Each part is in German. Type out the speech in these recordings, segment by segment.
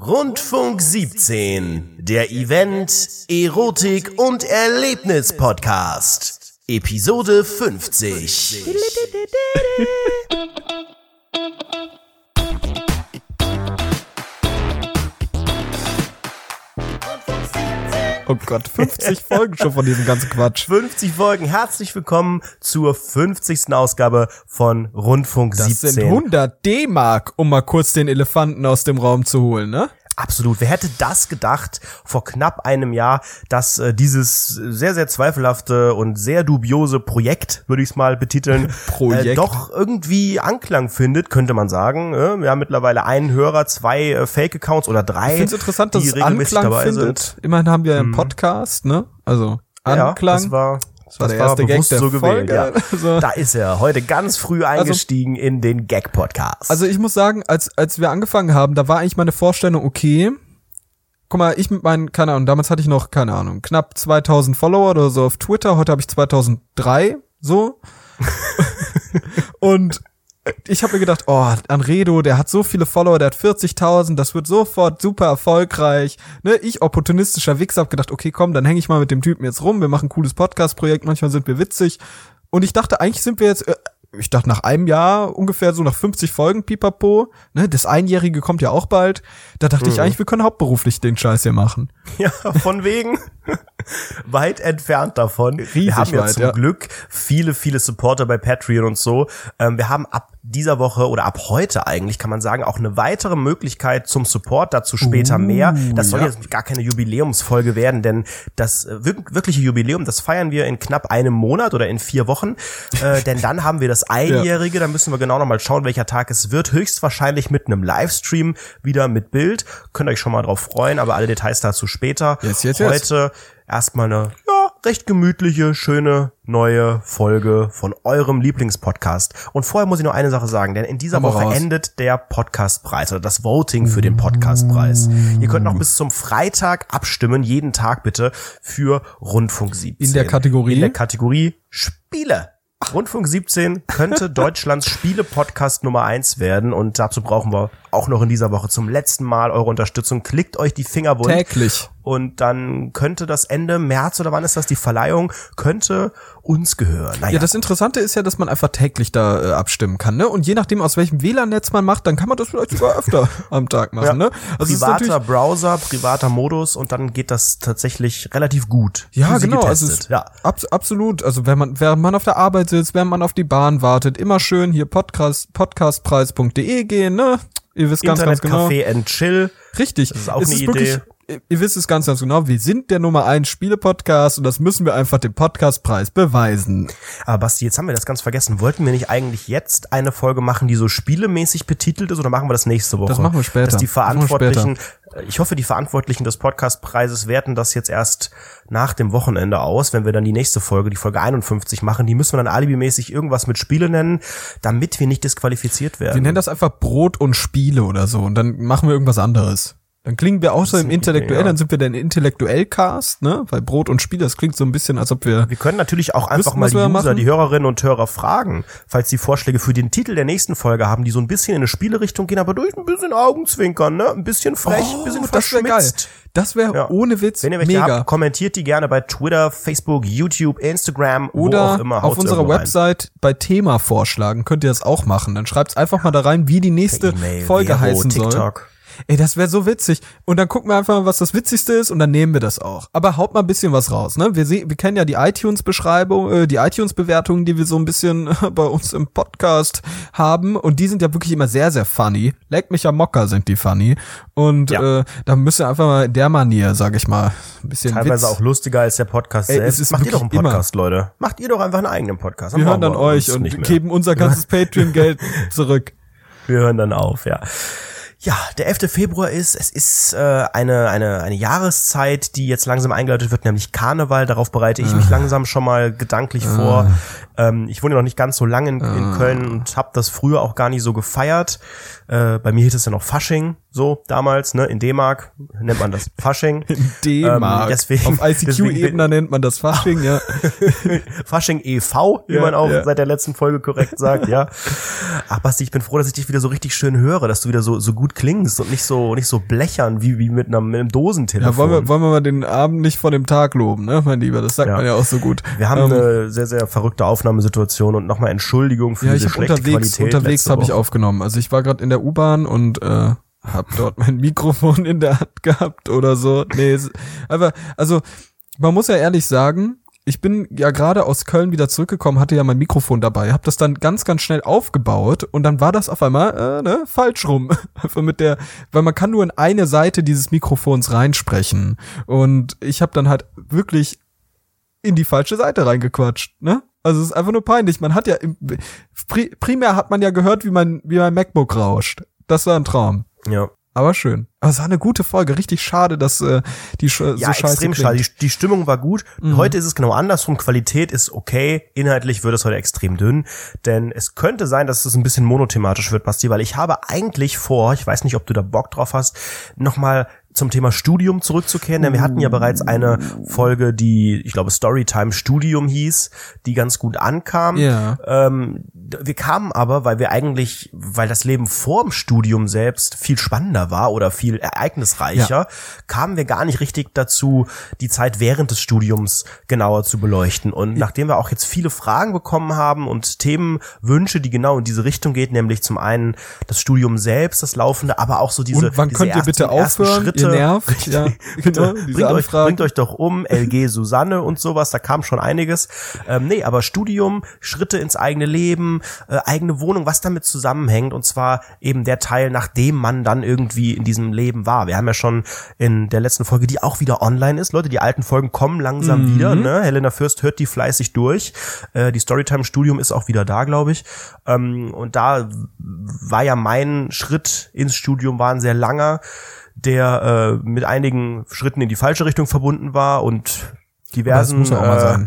Rundfunk 17, der Event, Erotik und Erlebnis Podcast. Episode 50. Oh Gott, 50 Folgen schon von diesem ganzen Quatsch. 50 Folgen. Herzlich willkommen zur 50. Ausgabe von Rundfunk Das 17. sind 100 D-Mark, um mal kurz den Elefanten aus dem Raum zu holen, ne? Absolut. Wer hätte das gedacht vor knapp einem Jahr, dass äh, dieses sehr, sehr zweifelhafte und sehr dubiose Projekt, würde ich es mal betiteln. Äh, doch irgendwie Anklang findet, könnte man sagen. Äh, wir haben mittlerweile einen Hörer, zwei äh, Fake-Accounts oder drei. Ich finde es interessant, dass die es regelmäßig Anklang dabei findet. sind. Immerhin haben wir einen Podcast, ne? Also Anklang. Ja, das war, Das war der erste Gag bewusst der so gewählt. Folge. Ja. Also- Da ist er, heute ganz früh eingestiegen in den Gag-Podcast. Also ich muss sagen, als, als wir angefangen haben, da war eigentlich meine Vorstellung, okay, guck mal, ich mit meinen, keine Ahnung, damals hatte ich noch, keine Ahnung, knapp 2000 Follower oder so auf Twitter, heute habe ich 2003, so. Und ich habe mir gedacht, oh, Anredo, der hat so viele Follower, der hat 40.000, das wird sofort super erfolgreich. Ne, ich, opportunistischer Wichser, hab gedacht, okay, komm, dann hänge ich mal mit dem Typen jetzt rum, wir machen ein cooles Podcast-Projekt, manchmal sind wir witzig. Und ich dachte, eigentlich sind wir jetzt, äh, ich dachte nach einem Jahr ungefähr so nach 50 Folgen Pipapo, ne, das Einjährige kommt ja auch bald. Da dachte ich eigentlich, wir können hauptberuflich den Scheiß hier machen. Ja, von wegen. weit entfernt davon. Riesig wir haben ja weit, zum ja. Glück viele, viele Supporter bei Patreon und so. Ähm, wir haben ab dieser Woche oder ab heute eigentlich, kann man sagen, auch eine weitere Möglichkeit zum Support. Dazu später Uh, mehr. Das soll ja. jetzt gar keine Jubiläumsfolge werden, denn das äh, wirk- wirkliche Jubiläum, das feiern wir in knapp einem Monat oder in vier Wochen. Äh, denn dann haben wir das Einjährige. Da müssen wir genau nochmal schauen, welcher Tag es wird. Höchstwahrscheinlich mit einem Livestream wieder mit Bild. Könnt ihr euch schon mal drauf freuen, aber alle Details dazu später. Yes, yes, yes. Heute erstmal eine ja, recht gemütliche, schöne neue Folge von eurem Lieblingspodcast. Und vorher muss ich noch eine Sache sagen, denn in dieser mal Woche raus. endet der Podcastpreis oder das Voting für den Podcastpreis. Ihr könnt noch bis zum Freitag abstimmen, jeden Tag bitte, für Rundfunk 17. In der Kategorie? In der Kategorie Spiele. Rundfunk 17 könnte Deutschlands Spiele-Podcast Nummer eins werden und dazu brauchen wir auch noch in dieser Woche zum letzten Mal eure Unterstützung. Klickt euch die Finger wund Täglich. und dann könnte das Ende März oder wann ist das die Verleihung könnte uns gehören. Naja, Ja, das Interessante ist ja, dass man einfach täglich da äh, abstimmen kann, ne? Und je nachdem, aus welchem WLAN-Netz man macht, dann kann man das vielleicht sogar öfter am Tag machen, ja, ne? Also ist privater Browser, privater Modus und dann geht das tatsächlich relativ gut. Ja, genau. Also es, ja. abs absolut. Also wenn man, während man auf der Arbeit sitzt, während man auf die Bahn wartet, immer schön hier Podcast, podcastpreis.de gehen, ne? Ihr wisst ganz, ganz genau. Internet Café and Chill. Richtig. Das ist auch es eine ist Idee. Wirklich, ihr wisst es ganz, ganz genau. Wir sind der Nummer eins Spiele-Podcast und das müssen wir einfach dem Podcastpreis beweisen. Aber Basti, jetzt haben wir das ganz vergessen. Wollten wir nicht eigentlich jetzt eine Folge machen, die so spielemäßig betitelt ist oder machen wir das nächste Woche? Das machen wir später. Dass die Verantwortlichen, ich hoffe, die Verantwortlichen des Podcastpreises werten das jetzt erst nach dem Wochenende aus, wenn wir dann die nächste Folge, die Folge 51 machen. Die müssen wir dann alibimäßig irgendwas mit Spiele nennen, damit wir nicht disqualifiziert werden. Wir nennen das einfach Brot und Spiele oder so und dann machen wir irgendwas anderes. Dann klingen wir außerdem intellektuell, dann sind wir der Intellektuell-Cast, ne? Weil Brot und Spiele, das klingt so ein bisschen, als ob wir Wir können natürlich auch einfach Wissen, mal die User, machen? die Hörerinnen und Hörer fragen, falls sie Vorschläge für den Titel der nächsten Folge haben, die so ein bisschen in eine Spielerichtung gehen, aber durch ein bisschen Augenzwinkern, ne? Ein bisschen frech, ein bisschen Oh, das wäre geil. verschmitzt. Das wäre Ja. ohne Witz Wenn ihr welche mega. habt, kommentiert die gerne bei Twitter, Facebook, YouTube, Instagram, wo Oder auch immer. auf unserer irgendwo rein. Website bei Thema vorschlagen. Könnt ihr das auch machen. Dann schreibt's einfach mal da rein, wie die nächste Folge Vero, heißen soll. Ey, das wäre so witzig. Und dann gucken wir einfach mal, was das Witzigste ist und dann nehmen wir das auch. Aber haut mal ein bisschen was raus, ne? Wir, sehen, wir kennen ja die iTunes-Beschreibung, äh, die iTunes-Bewertungen, die wir so ein bisschen bei uns im Podcast haben. Und die sind ja wirklich immer sehr, sehr funny. Leck mich am Mocker sind die funny. Und Ja. äh, da müssen wir einfach mal in der Manier, sag ich mal, ein bisschen Teilweise Witz. auch lustiger als der Podcast Ey, selbst. es ist Macht ihr doch einen wirklich immer- Podcast, Leute. Macht ihr doch einfach einen eigenen Podcast. wir hören dann euch und geben unser ganzes Patreon-Geld zurück. Wir hören dann auf, ja. Ja, der 11. Februar ist, es ist äh, eine, eine, eine Jahreszeit, die jetzt langsam eingeleitet wird, nämlich Karneval. Darauf bereite ich mich langsam schon mal gedanklich vor. Ähm, ich wohne noch nicht ganz so lange in, in Köln und habe das früher auch gar nicht so gefeiert. Äh, bei mir hieß es ja noch Fasching. so damals, ne, in D-Mark nennt man das Fasching. In D-Mark. Ähm, deswegen- Auf ICQ-Ebene nennt man das Fasching, ja. Fasching e.V., wie Ja, man auch ja. seit der letzten Folge korrekt sagt, ja. Ach, Basti, ich bin froh, dass ich dich wieder so richtig schön höre, dass du wieder so, so gut klingst und nicht so, nicht so blechern wie, wie mit einem, mit einem Dosentelefon. Ja, wollen wir, wollen wir mal den Abend nicht vor dem Tag loben, ne, mein Lieber? Das sagt Ja. man ja auch so gut. wir haben Ähm, eine sehr, sehr verrückte Aufnahmesituation und nochmal Entschuldigung für ja, ich diese schlechte unterwegs, Qualität. unterwegs habe ich aufgenommen. Also ich war gerade in der U-Bahn und äh, habe dort mein Mikrofon in der Hand gehabt oder so. Nee, es- aber also man muss ja ehrlich sagen, ich bin ja gerade aus Köln wieder zurückgekommen, hatte ja mein Mikrofon dabei, habe das dann ganz ganz schnell aufgebaut und dann war das auf einmal äh, ne, falsch rum, einfach mit der, weil man kann nur in eine Seite dieses Mikrofons reinsprechen und ich habe dann halt wirklich in die falsche Seite reingequatscht, ne? Also es ist einfach nur peinlich. Man hat ja im, pri, primär hat man ja gehört, wie mein wie mein MacBook rauscht. Das war ein Traum. Ja. Aber schön. Aber es war eine gute Folge. Richtig schade, dass äh, die sch Ja, so scheiße extrem klingt. schade. Die, die Stimmung war gut. Mhm. Heute ist es genau andersrum. Qualität ist okay. Inhaltlich wird es heute extrem dünn. Denn es könnte sein, dass es ein bisschen monothematisch wird, Basti, weil ich habe eigentlich vor, ich weiß nicht, ob du da Bock drauf hast, nochmal zum Thema Studium zurückzukehren, denn wir hatten ja bereits eine Folge, die, ich glaube, Storytime Studium hieß, die ganz gut ankam. Ja. Ähm, wir kamen aber, weil wir eigentlich, weil das Leben vorm Studium selbst viel spannender war oder viel ereignisreicher, kamen wir gar nicht richtig dazu, die Zeit während des Studiums genauer zu beleuchten. Und nachdem wir auch jetzt viele Fragen bekommen haben und Themenwünsche, die genau in diese Richtung geht, nämlich zum einen das Studium selbst, das Laufende, aber auch so diese Und wann diese könnt ihr ersten, bitte ersten aufhören? Schritte. Ihr nervt. Richtig. Ja, genau, bringt, euch, bringt euch doch um, LG Susanne und sowas, da kam schon einiges. Ähm, nee, aber Studium, Schritte ins eigene Leben, äh, eigene Wohnung, was damit zusammenhängt und zwar eben der Teil, nachdem man dann irgendwie in diesem Leben war. Wir haben ja schon in der letzten Folge, die auch wieder online ist, Leute, die alten Folgen kommen langsam Mhm. wieder, ne? Helena Fürst hört die fleißig durch. Äh, die Storytime Studium ist auch wieder da, glaube ich. Ähm, und da war ja mein Schritt ins Studium war ein sehr langer, der äh, mit einigen Schritten in die falsche Richtung verbunden war und diversen muss ja auch mal äh,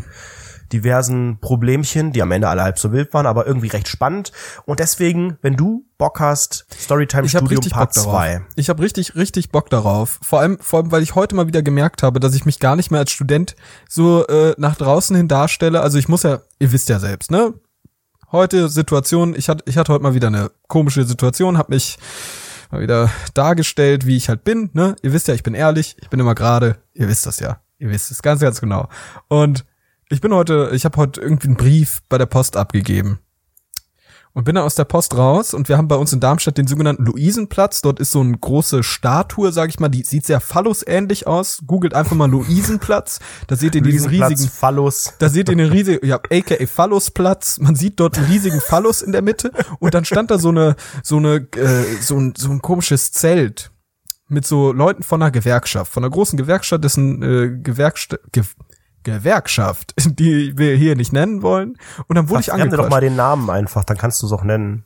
diversen Problemchen, die am Ende alle halb so wild waren, aber irgendwie recht spannend. Und deswegen, wenn du Bock hast, Storytime Ich Bock Part darauf. 2. Ich habe richtig, richtig Bock darauf. Vor allem, vor allem, weil ich heute mal wieder gemerkt habe, dass ich mich gar nicht mehr als Student so äh, nach draußen hin darstelle. Also ich muss ja, ihr wisst ja selbst, ne? Heute Situation, ich hatte, ich hatte heute mal wieder eine komische Situation, habe mich mal wieder dargestellt, wie ich halt bin, ne? Ihr wisst ja, ich bin ehrlich, ich bin immer gerade, ihr wisst das ja. Ihr wisst es ganz, ganz genau. Und ich bin heute, ich habe heute irgendwie einen Brief bei der Post abgegeben und bin dann aus der Post raus und wir haben bei uns in Darmstadt den sogenannten Luisenplatz. Dort ist so eine große Statue, sag ich mal, die sieht sehr phallusähnlich aus. Googelt einfach mal Luisenplatz. Da seht ihr diesen riesigen Phallus. da seht ihr einen riesigen, ja, aka Phallusplatz. Man sieht dort einen riesigen Phallus in der Mitte und dann stand da so eine, so eine, äh, so ein, so ein komisches Zelt mit so Leuten von einer Gewerkschaft, von einer großen Gewerkschaft, dessen äh, Gewerkst Ge Gewerkschaft, die wir hier nicht nennen wollen. Und dann wurde ich Verfremde doch angequatscht. mal den Namen einfach, dann kannst du es auch nennen.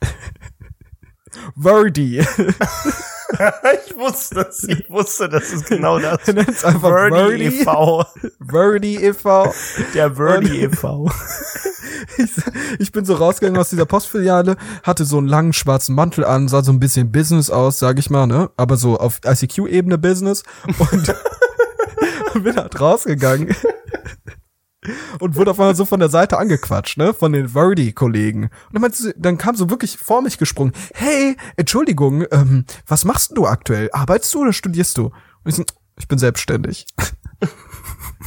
Verdi. ich wusste es, ich wusste, das ist genau das. Nenn's einfach Verdi Verdi. e.V. Verdi e.V. Der Verdi e.V. ich, ich bin so rausgegangen aus dieser Postfiliale, hatte so einen langen schwarzen Mantel an, sah so ein bisschen Business aus, sag ich mal, ne? Aber so auf ICQ-Ebene Business und halt rausgegangen und wurde auf einmal so von der Seite angequatscht, ne? Von den Verdi-Kollegen. Und dann, meinte dann kam so wirklich vor mich gesprungen, hey, Entschuldigung, ähm, was machst du aktuell? Arbeitest du oder studierst du? Und ich so, ich bin selbstständig.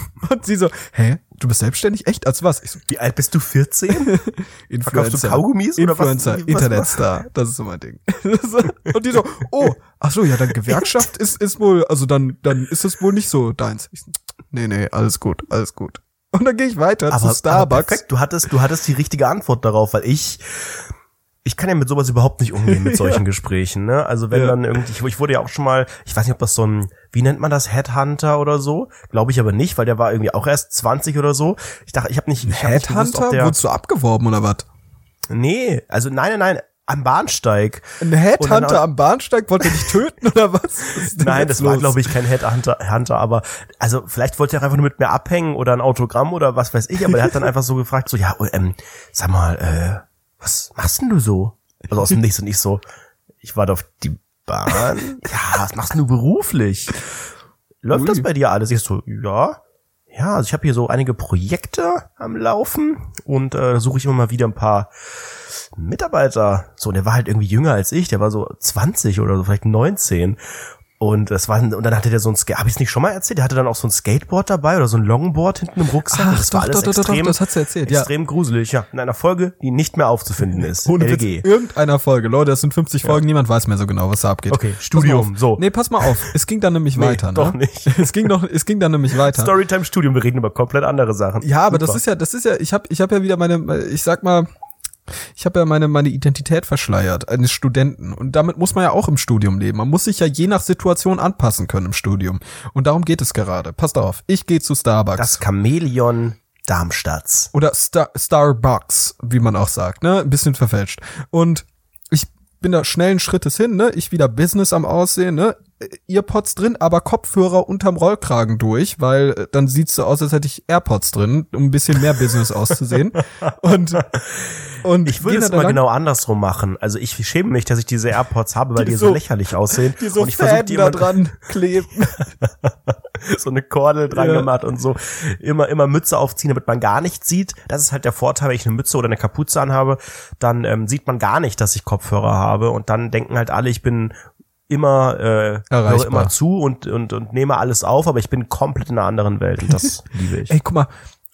Und sie so, hä? Du bist selbstständig? Echt? Als was? Ich so, Wie alt bist du? 14? Verkaufst du Kaugummis oder was? Influencer, Was- Internetstar. Das ist so mein Ding. Und die so, oh, ach so, ja, dann Gewerkschaft ist, ist wohl, also dann, dann ist es wohl nicht so deins. Ich so, nee, nee, alles gut, alles gut. Und dann gehe ich weiter zu aber Starbucks. perfekt, du hattest, du hattest die richtige Antwort darauf, weil ich, ich kann ja mit sowas überhaupt nicht umgehen mit solchen Gesprächen, ne? Also wenn Ja. dann irgendwie, ich, ich wurde ja auch schon mal, ich weiß nicht, ob das so ein, wie nennt man das, Headhunter oder so? Glaube ich aber nicht, weil der war irgendwie auch erst 20 oder so. Ich dachte, ich habe nicht, ich hab nicht gewusst, Headhunter? ob der, Wurdest du abgeworben oder was? nee, also nein, nein, nein, am Bahnsteig. Ein dann Headhunter am Bahnsteig wollte dich töten oder was? was Nein, das war, los? glaube ich, kein Headhunter, Hunter, aber also vielleicht wollte er einfach nur mit mir abhängen oder ein Autogramm oder was weiß ich, aber er hat dann einfach so gefragt, so, ja, ähm, sag mal, äh, was machst denn du so? Also aus dem Nichts und ich so, ich warte auf die Laufbahn? ja, was machst du beruflich? Läuft Ui. das bei dir alles? Ich so, ja. Ja, also ich habe hier so einige Projekte am Laufen und äh, suche ich immer mal wieder ein paar Mitarbeiter. So, und der war halt irgendwie jünger als ich, der war so 20 oder so, vielleicht 19. Und das war, und dann hatte der so ein Skate, habe ich es nicht schon mal erzählt? Der hatte dann auch so ein Skateboard dabei oder so ein Longboard hinten im Rucksack. Ach, das war doch, alles doch, doch, doch, extrem, das hat's erzählt, ja. extrem gruselig, ja. In einer Folge, die nicht mehr aufzufinden ist. Ohne Witz, LG. irgendeiner Folge. Leute, das sind 50 Folgen, niemand weiß mehr so genau, was da abgeht. Okay, Studium, so. Nee, pass mal auf. Es ging dann nämlich Nee, weiter, ne? doch nicht. Es ging doch, es ging dann nämlich weiter. Storytime Studium, wir reden über komplett andere Sachen. Ja, aber Super. das ist ja, das ist ja, ich habe ich hab ja wieder meine, ich sag mal, ich habe ja meine, meine Identität verschleiert eines Studenten. Und damit muss man ja auch im Studium leben. Man muss sich ja je nach Situation anpassen können im Studium. Und darum geht es gerade. Passt auf, ich gehe zu Starbucks. das Chamäleon Darmstadts. oder Star Starbucks, wie man auch sagt, ne? Ein bisschen verfälscht. Und ich bin da schnellen Schrittes hin, ne? Ich wieder Business am Aussehen, ne? Earpods drin, aber Kopfhörer unterm Rollkragen durch, weil äh, dann sieht's so aus, als hätte ich AirPods drin, um ein bisschen mehr Business auszusehen. Und, und Ich würde es immer genau andersrum machen. Also ich schäme mich, dass ich diese AirPods habe, weil Die die, so, so- lächerlich aussehen. die so und ich versuche die immer dran kleben. so eine Kordel dran gemacht und so immer immer Mütze aufziehen, damit man gar nichts sieht. Das ist halt der Vorteil, wenn ich eine Mütze oder eine Kapuze anhabe, dann ähm, sieht man gar nicht, dass ich Kopfhörer habe und dann denken halt alle, ich bin immer äh, höre immer zu und, und und nehme alles auf, aber ich bin komplett in einer anderen Welt und das liebe ich. Ey, guck mal.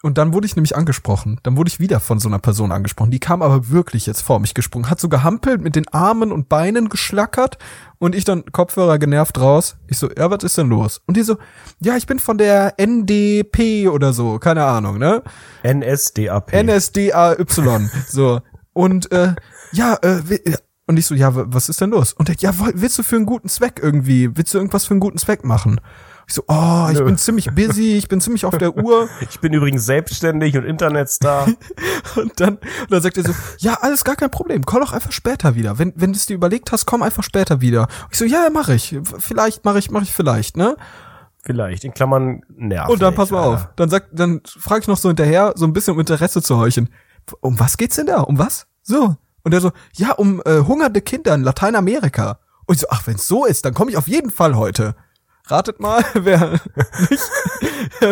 Und dann wurde ich nämlich angesprochen. Dann wurde ich wieder von so einer Person angesprochen. Die kam aber wirklich jetzt vor mich gesprungen, hat so gehampelt, mit den Armen und Beinen geschlackert und ich dann Kopfhörer genervt raus. Ich so, ja, was ist denn los? Und die so, ja, ich bin von der NDP oder so, keine Ahnung, ne? NSDAP. NSDAY. so. Und äh, ja, äh, und ich so, ja, was ist denn los? Und der, ja, willst du für einen guten Zweck irgendwie, willst du irgendwas für einen guten Zweck machen? Ich so, oh, ich Nö. bin ziemlich busy, ich bin ziemlich auf der Uhr. ich bin übrigens selbstständig und Internetstar. Und dann, und dann sagt er so, ja, alles gar kein Problem, komm doch einfach später wieder. Wenn, wenn du es dir überlegt hast, komm einfach später wieder. Und ich so, ja, ja, mach ich. Vielleicht mache ich, mache ich vielleicht, ne? Vielleicht, in Klammern nervig. Und dann pass mal auf. Dann sagt, dann frage ich noch so hinterher, so ein bisschen um Interesse zu heuchen. Um was geht's denn da? Um was? So. Und er so, ja, um äh, hungernde Kinder in Lateinamerika. Und ich so, ach, wenn's so ist, dann komme ich auf jeden Fall heute. Ratet mal, wer nicht,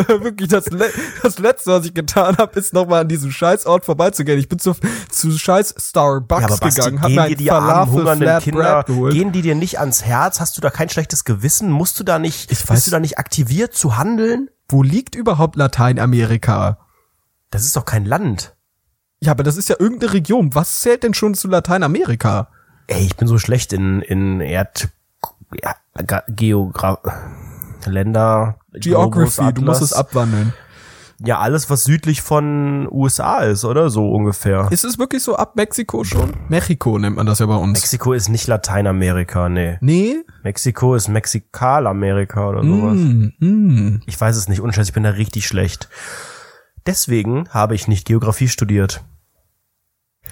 wirklich das, Le das letzte, was ich getan habe, ist nochmal an diesem Scheißort vorbeizugehen. Ich bin zu, zu Scheiß Starbucks Ja, aber Basti, gegangen, hab mir ein die armen, Falafel Flat Kinder, Bread geholt. gehen die dir nicht ans Herz? Hast du da kein schlechtes Gewissen? Musst du da nicht, Ich weiß- bist du da nicht aktiviert zu handeln? Wo liegt überhaupt Lateinamerika? Das ist doch kein Land. Ja, aber das ist ja irgendeine Region. Was zählt denn schon zu Lateinamerika? Ey, ich bin so schlecht in, in Erd, ja, Geograf, Länder, Geography, Globus, du musst es abwandeln. Ja, alles, was südlich von USA ist, oder? So ungefähr. Ist es wirklich so ab Mexiko schon? Mexiko nennt man das ja bei uns. Mexiko ist nicht Lateinamerika, nee. nee? Mexiko ist Mexikalamerika oder sowas. Mm, mm. Ich weiß es nicht, unscheiß, ich bin da richtig schlecht. Deswegen habe ich nicht Geografie studiert.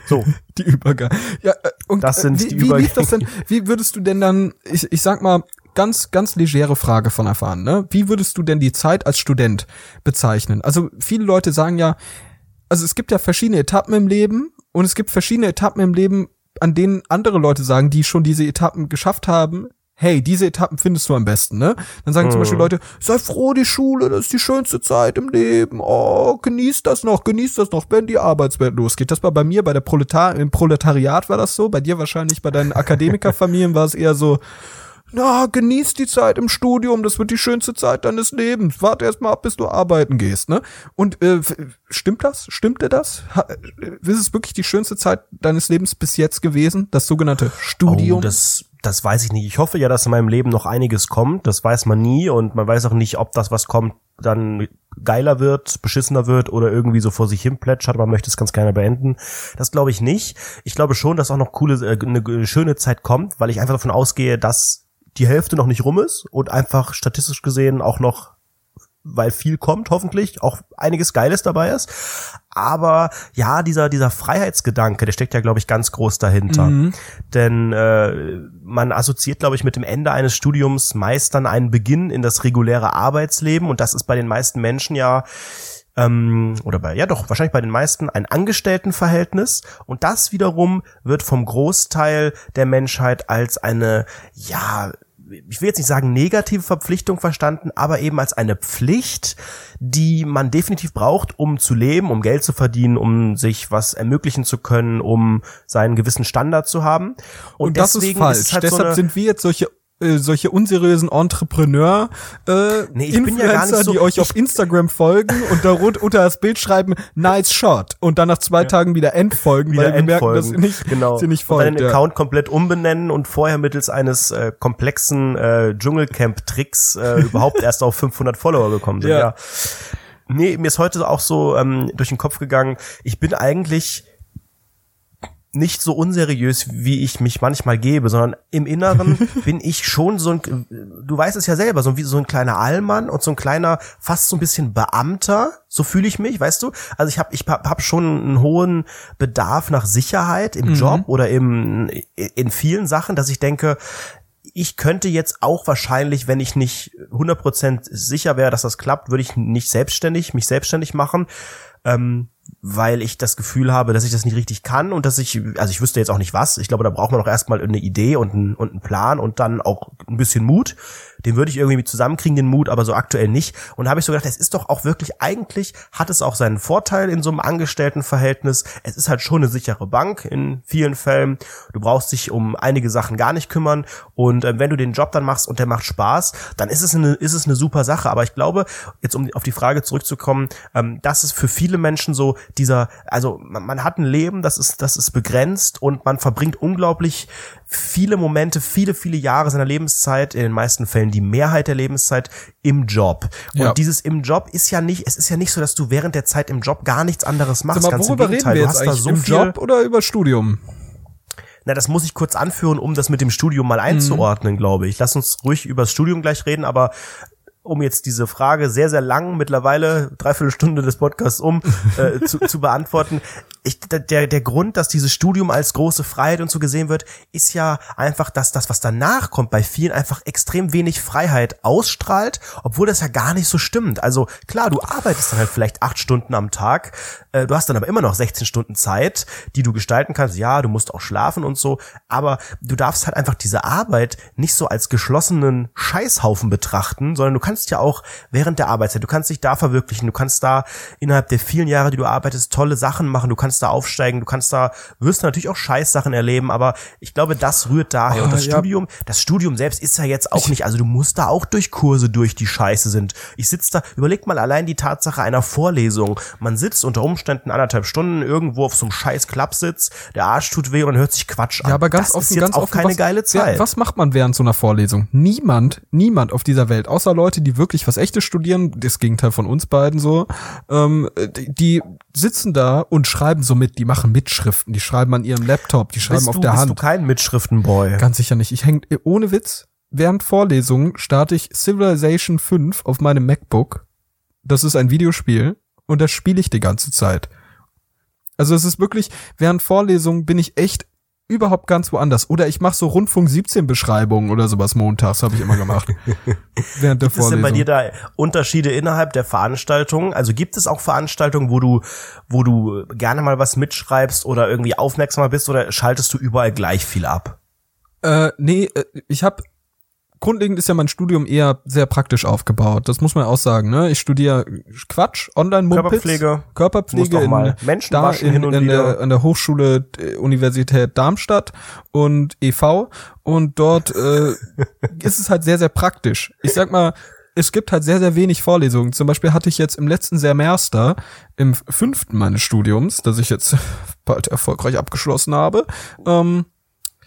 So, Die Übergang. Ja, äh, und Das sind äh, wie, die wie lief das denn? Übergänge. Wie würdest du denn dann, ich, ich sag mal, ganz, ganz legere Frage von erfahren, ne? Wie würdest du denn die Zeit als Student bezeichnen? Also viele Leute sagen ja, also es gibt ja verschiedene Etappen im Leben und es gibt verschiedene Etappen im Leben, an denen andere Leute sagen, die schon diese Etappen geschafft haben, hey, diese Etappen findest du am besten, ne? Dann sagen zum Mhm. Beispiel Leute, sei froh, die Schule, das ist die schönste Zeit im Leben. Oh, genieß das noch, genieß das noch, wenn die Arbeitswelt losgeht. Das war bei mir, bei der Proletar im Proletariat war das so, bei dir wahrscheinlich, bei deinen Akademikerfamilien war es eher so, na, genieß die Zeit im Studium, das wird die schönste Zeit deines Lebens. Warte erst mal ab, bis du arbeiten gehst, ne? Und äh, stimmt das? Stimmte das? Ha, äh, ist es wirklich die schönste Zeit deines Lebens bis jetzt gewesen? Das sogenannte Studium? Oh, das, das weiß ich nicht. Ich hoffe ja, dass in meinem Leben noch einiges kommt. Das weiß man nie und man weiß auch nicht, ob das, was kommt, dann geiler wird, beschissener wird oder irgendwie so vor sich hin plätschert. Man möchte es ganz gerne beenden. Das glaube ich nicht. Ich glaube schon, dass auch noch coole, äh, eine schöne Zeit kommt, weil ich einfach davon ausgehe, dass die Hälfte noch nicht rum ist und einfach statistisch gesehen auch noch weil viel kommt, hoffentlich, auch einiges Geiles dabei ist. Aber ja, dieser, dieser Freiheitsgedanke, der steckt ja, glaube ich, ganz groß dahinter. Denn äh, man assoziiert, glaube ich, mit dem Ende eines Studiums meist dann einen Beginn in das reguläre Arbeitsleben. Und das ist bei den meisten Menschen ja ähm, oder bei, ja doch, wahrscheinlich bei den meisten ein Angestelltenverhältnis und das wiederum wird vom Großteil der Menschheit als eine, ja, ich will jetzt nicht sagen negative Verpflichtung verstanden, aber eben als eine Pflicht, die man definitiv braucht, um zu leben, um Geld zu verdienen, um sich was ermöglichen zu können, um seinen gewissen Standard zu haben. Und, und das ist falsch. Ist halt Deshalb so sind wir jetzt solche äh, solche unseriösen Entrepreneur äh, nee, Influencer, ja so, die euch auf Instagram folgen und da unter das Bild schreiben nice shot und dann nach zwei ja. Tagen wieder entfolgen, wieder weil wir merken, dass sie nicht genau. sie nicht folgt. Und deinen ja. Account komplett umbenennen und vorher mittels eines äh, komplexen äh, Dschungelcamp Tricks äh, überhaupt erst auf 500 Follower gekommen sind. Ja. ja. Nee, mir ist heute auch so ähm, durch den Kopf gegangen, ich bin eigentlich nicht so unseriös, wie ich mich manchmal gebe, sondern im Inneren bin ich schon so ein, du weißt es ja selber, so wie so ein kleiner Allmann und so ein kleiner, fast so ein bisschen Beamter, so fühle ich mich, weißt du? Also ich habe ich hab, hab schon einen hohen Bedarf nach Sicherheit im mhm. Job oder im, in vielen Sachen, dass ich denke, ich könnte jetzt auch wahrscheinlich, wenn ich nicht 100% sicher wäre, dass das klappt, würde ich nicht selbstständig, mich selbstständig machen. Ähm, weil ich das Gefühl habe, dass ich das nicht richtig kann und dass ich, also ich wüsste jetzt auch nicht was. Ich glaube, da braucht man auch erstmal eine Idee und einen, und einen Plan und dann auch ein bisschen Mut. Den würde ich irgendwie zusammenkriegen, den Mut, aber so aktuell nicht. Und da habe ich so gedacht, es ist doch auch wirklich, eigentlich hat es auch seinen Vorteil in so einem Angestelltenverhältnis. Es ist halt schon eine sichere Bank in vielen Fällen. Du brauchst dich um einige Sachen gar nicht kümmern. Und äh, wenn du den Job dann machst und der macht Spaß, dann ist es eine, ist es eine super Sache. Aber ich glaube, jetzt um auf die Frage zurückzukommen, ähm, das ist für viele Menschen so dieser, also man, man hat ein Leben, das ist, das ist begrenzt und man verbringt unglaublich viele Momente, viele, viele Jahre seiner Lebenszeit, in den meisten Fällen die Mehrheit der Lebenszeit im Job. Und ja. dieses im Job ist ja nicht, es ist ja nicht so, dass du während der Zeit im Job gar nichts anderes machst. Mal, Ganz worüber im Gegenteil, reden wir jetzt du hast da so im Job oder über Studium? Na, das muss ich kurz anführen, um das mit dem Studium mal einzuordnen, mhm. glaube ich. Lass uns ruhig über das Studium gleich reden, aber um jetzt diese Frage sehr, sehr lang, mittlerweile dreiviertel Stunde des Podcasts um, äh, zu, zu beantworten. Ich, der, der Grund, dass dieses Studium als große Freiheit und so gesehen wird, ist ja einfach, dass das, was danach kommt, bei vielen einfach extrem wenig Freiheit ausstrahlt, obwohl das ja gar nicht so stimmt. Also klar, du arbeitest dann halt vielleicht acht Stunden am Tag, äh, du hast dann aber immer noch 16 Stunden Zeit, die du gestalten kannst. Ja, du musst auch schlafen und so, aber du darfst halt einfach diese Arbeit nicht so als geschlossenen Scheißhaufen betrachten, sondern du kannst ja auch während der Arbeitszeit, du kannst dich da verwirklichen, du kannst da innerhalb der vielen Jahre, die du arbeitest, tolle Sachen machen, du kannst da aufsteigen, du kannst da, wirst natürlich auch Scheißsachen erleben, aber ich glaube, das rührt daher. Oh, und das ja. Studium, das Studium selbst ist ja jetzt auch nicht, also du musst da auch durch Kurse durch, die scheiße sind. Ich sitze da, überleg mal allein die Tatsache einer Vorlesung. Man sitzt unter Umständen anderthalb Stunden irgendwo auf so einem scheiß Klappsitz, der Arsch tut weh und hört sich Quatsch an. Ja, aber ganz das offen, ist jetzt ganz auch offen, keine was, geile Zeit. Ja, was macht man während so einer Vorlesung? Niemand, niemand auf dieser Welt, außer Leute, die wirklich was echtes studieren, das Gegenteil von uns beiden so, ähm, die sitzen da und schreiben so mit, die machen Mitschriften, die schreiben an ihrem Laptop, die schreiben bist auf du, der bist Hand. Bist du kein Mitschriftenboy? Ganz sicher nicht. Ich häng ohne Witz, während Vorlesungen starte ich Civilization 5 auf meinem MacBook. Das ist ein Videospiel und das spiele ich die ganze Zeit. Also es ist wirklich, während Vorlesungen bin ich echt überhaupt ganz woanders. Oder ich mache so Rundfunk 17 Beschreibungen oder sowas montags, habe ich immer gemacht. während der gibt Vorlesung. es denn bei dir da Unterschiede innerhalb der Veranstaltungen? Also gibt es auch Veranstaltungen, wo du, wo du gerne mal was mitschreibst oder irgendwie aufmerksamer bist oder schaltest du überall gleich viel ab? Äh, nee, äh, ich habe grundlegend ist ja mein Studium eher sehr praktisch aufgebaut. Das muss man auch sagen. Ne? Ich studiere Quatsch, online Körperpflege, Körperpflege in, mal Menschen da, in, hin und in, der, an der Hochschule äh, Universität Darmstadt und e.V. Und dort äh, ist es halt sehr, sehr praktisch. Ich sag mal, es gibt halt sehr, sehr wenig Vorlesungen. Zum Beispiel hatte ich jetzt im letzten Semester, im fünften meines Studiums, das ich jetzt bald erfolgreich abgeschlossen habe, ähm,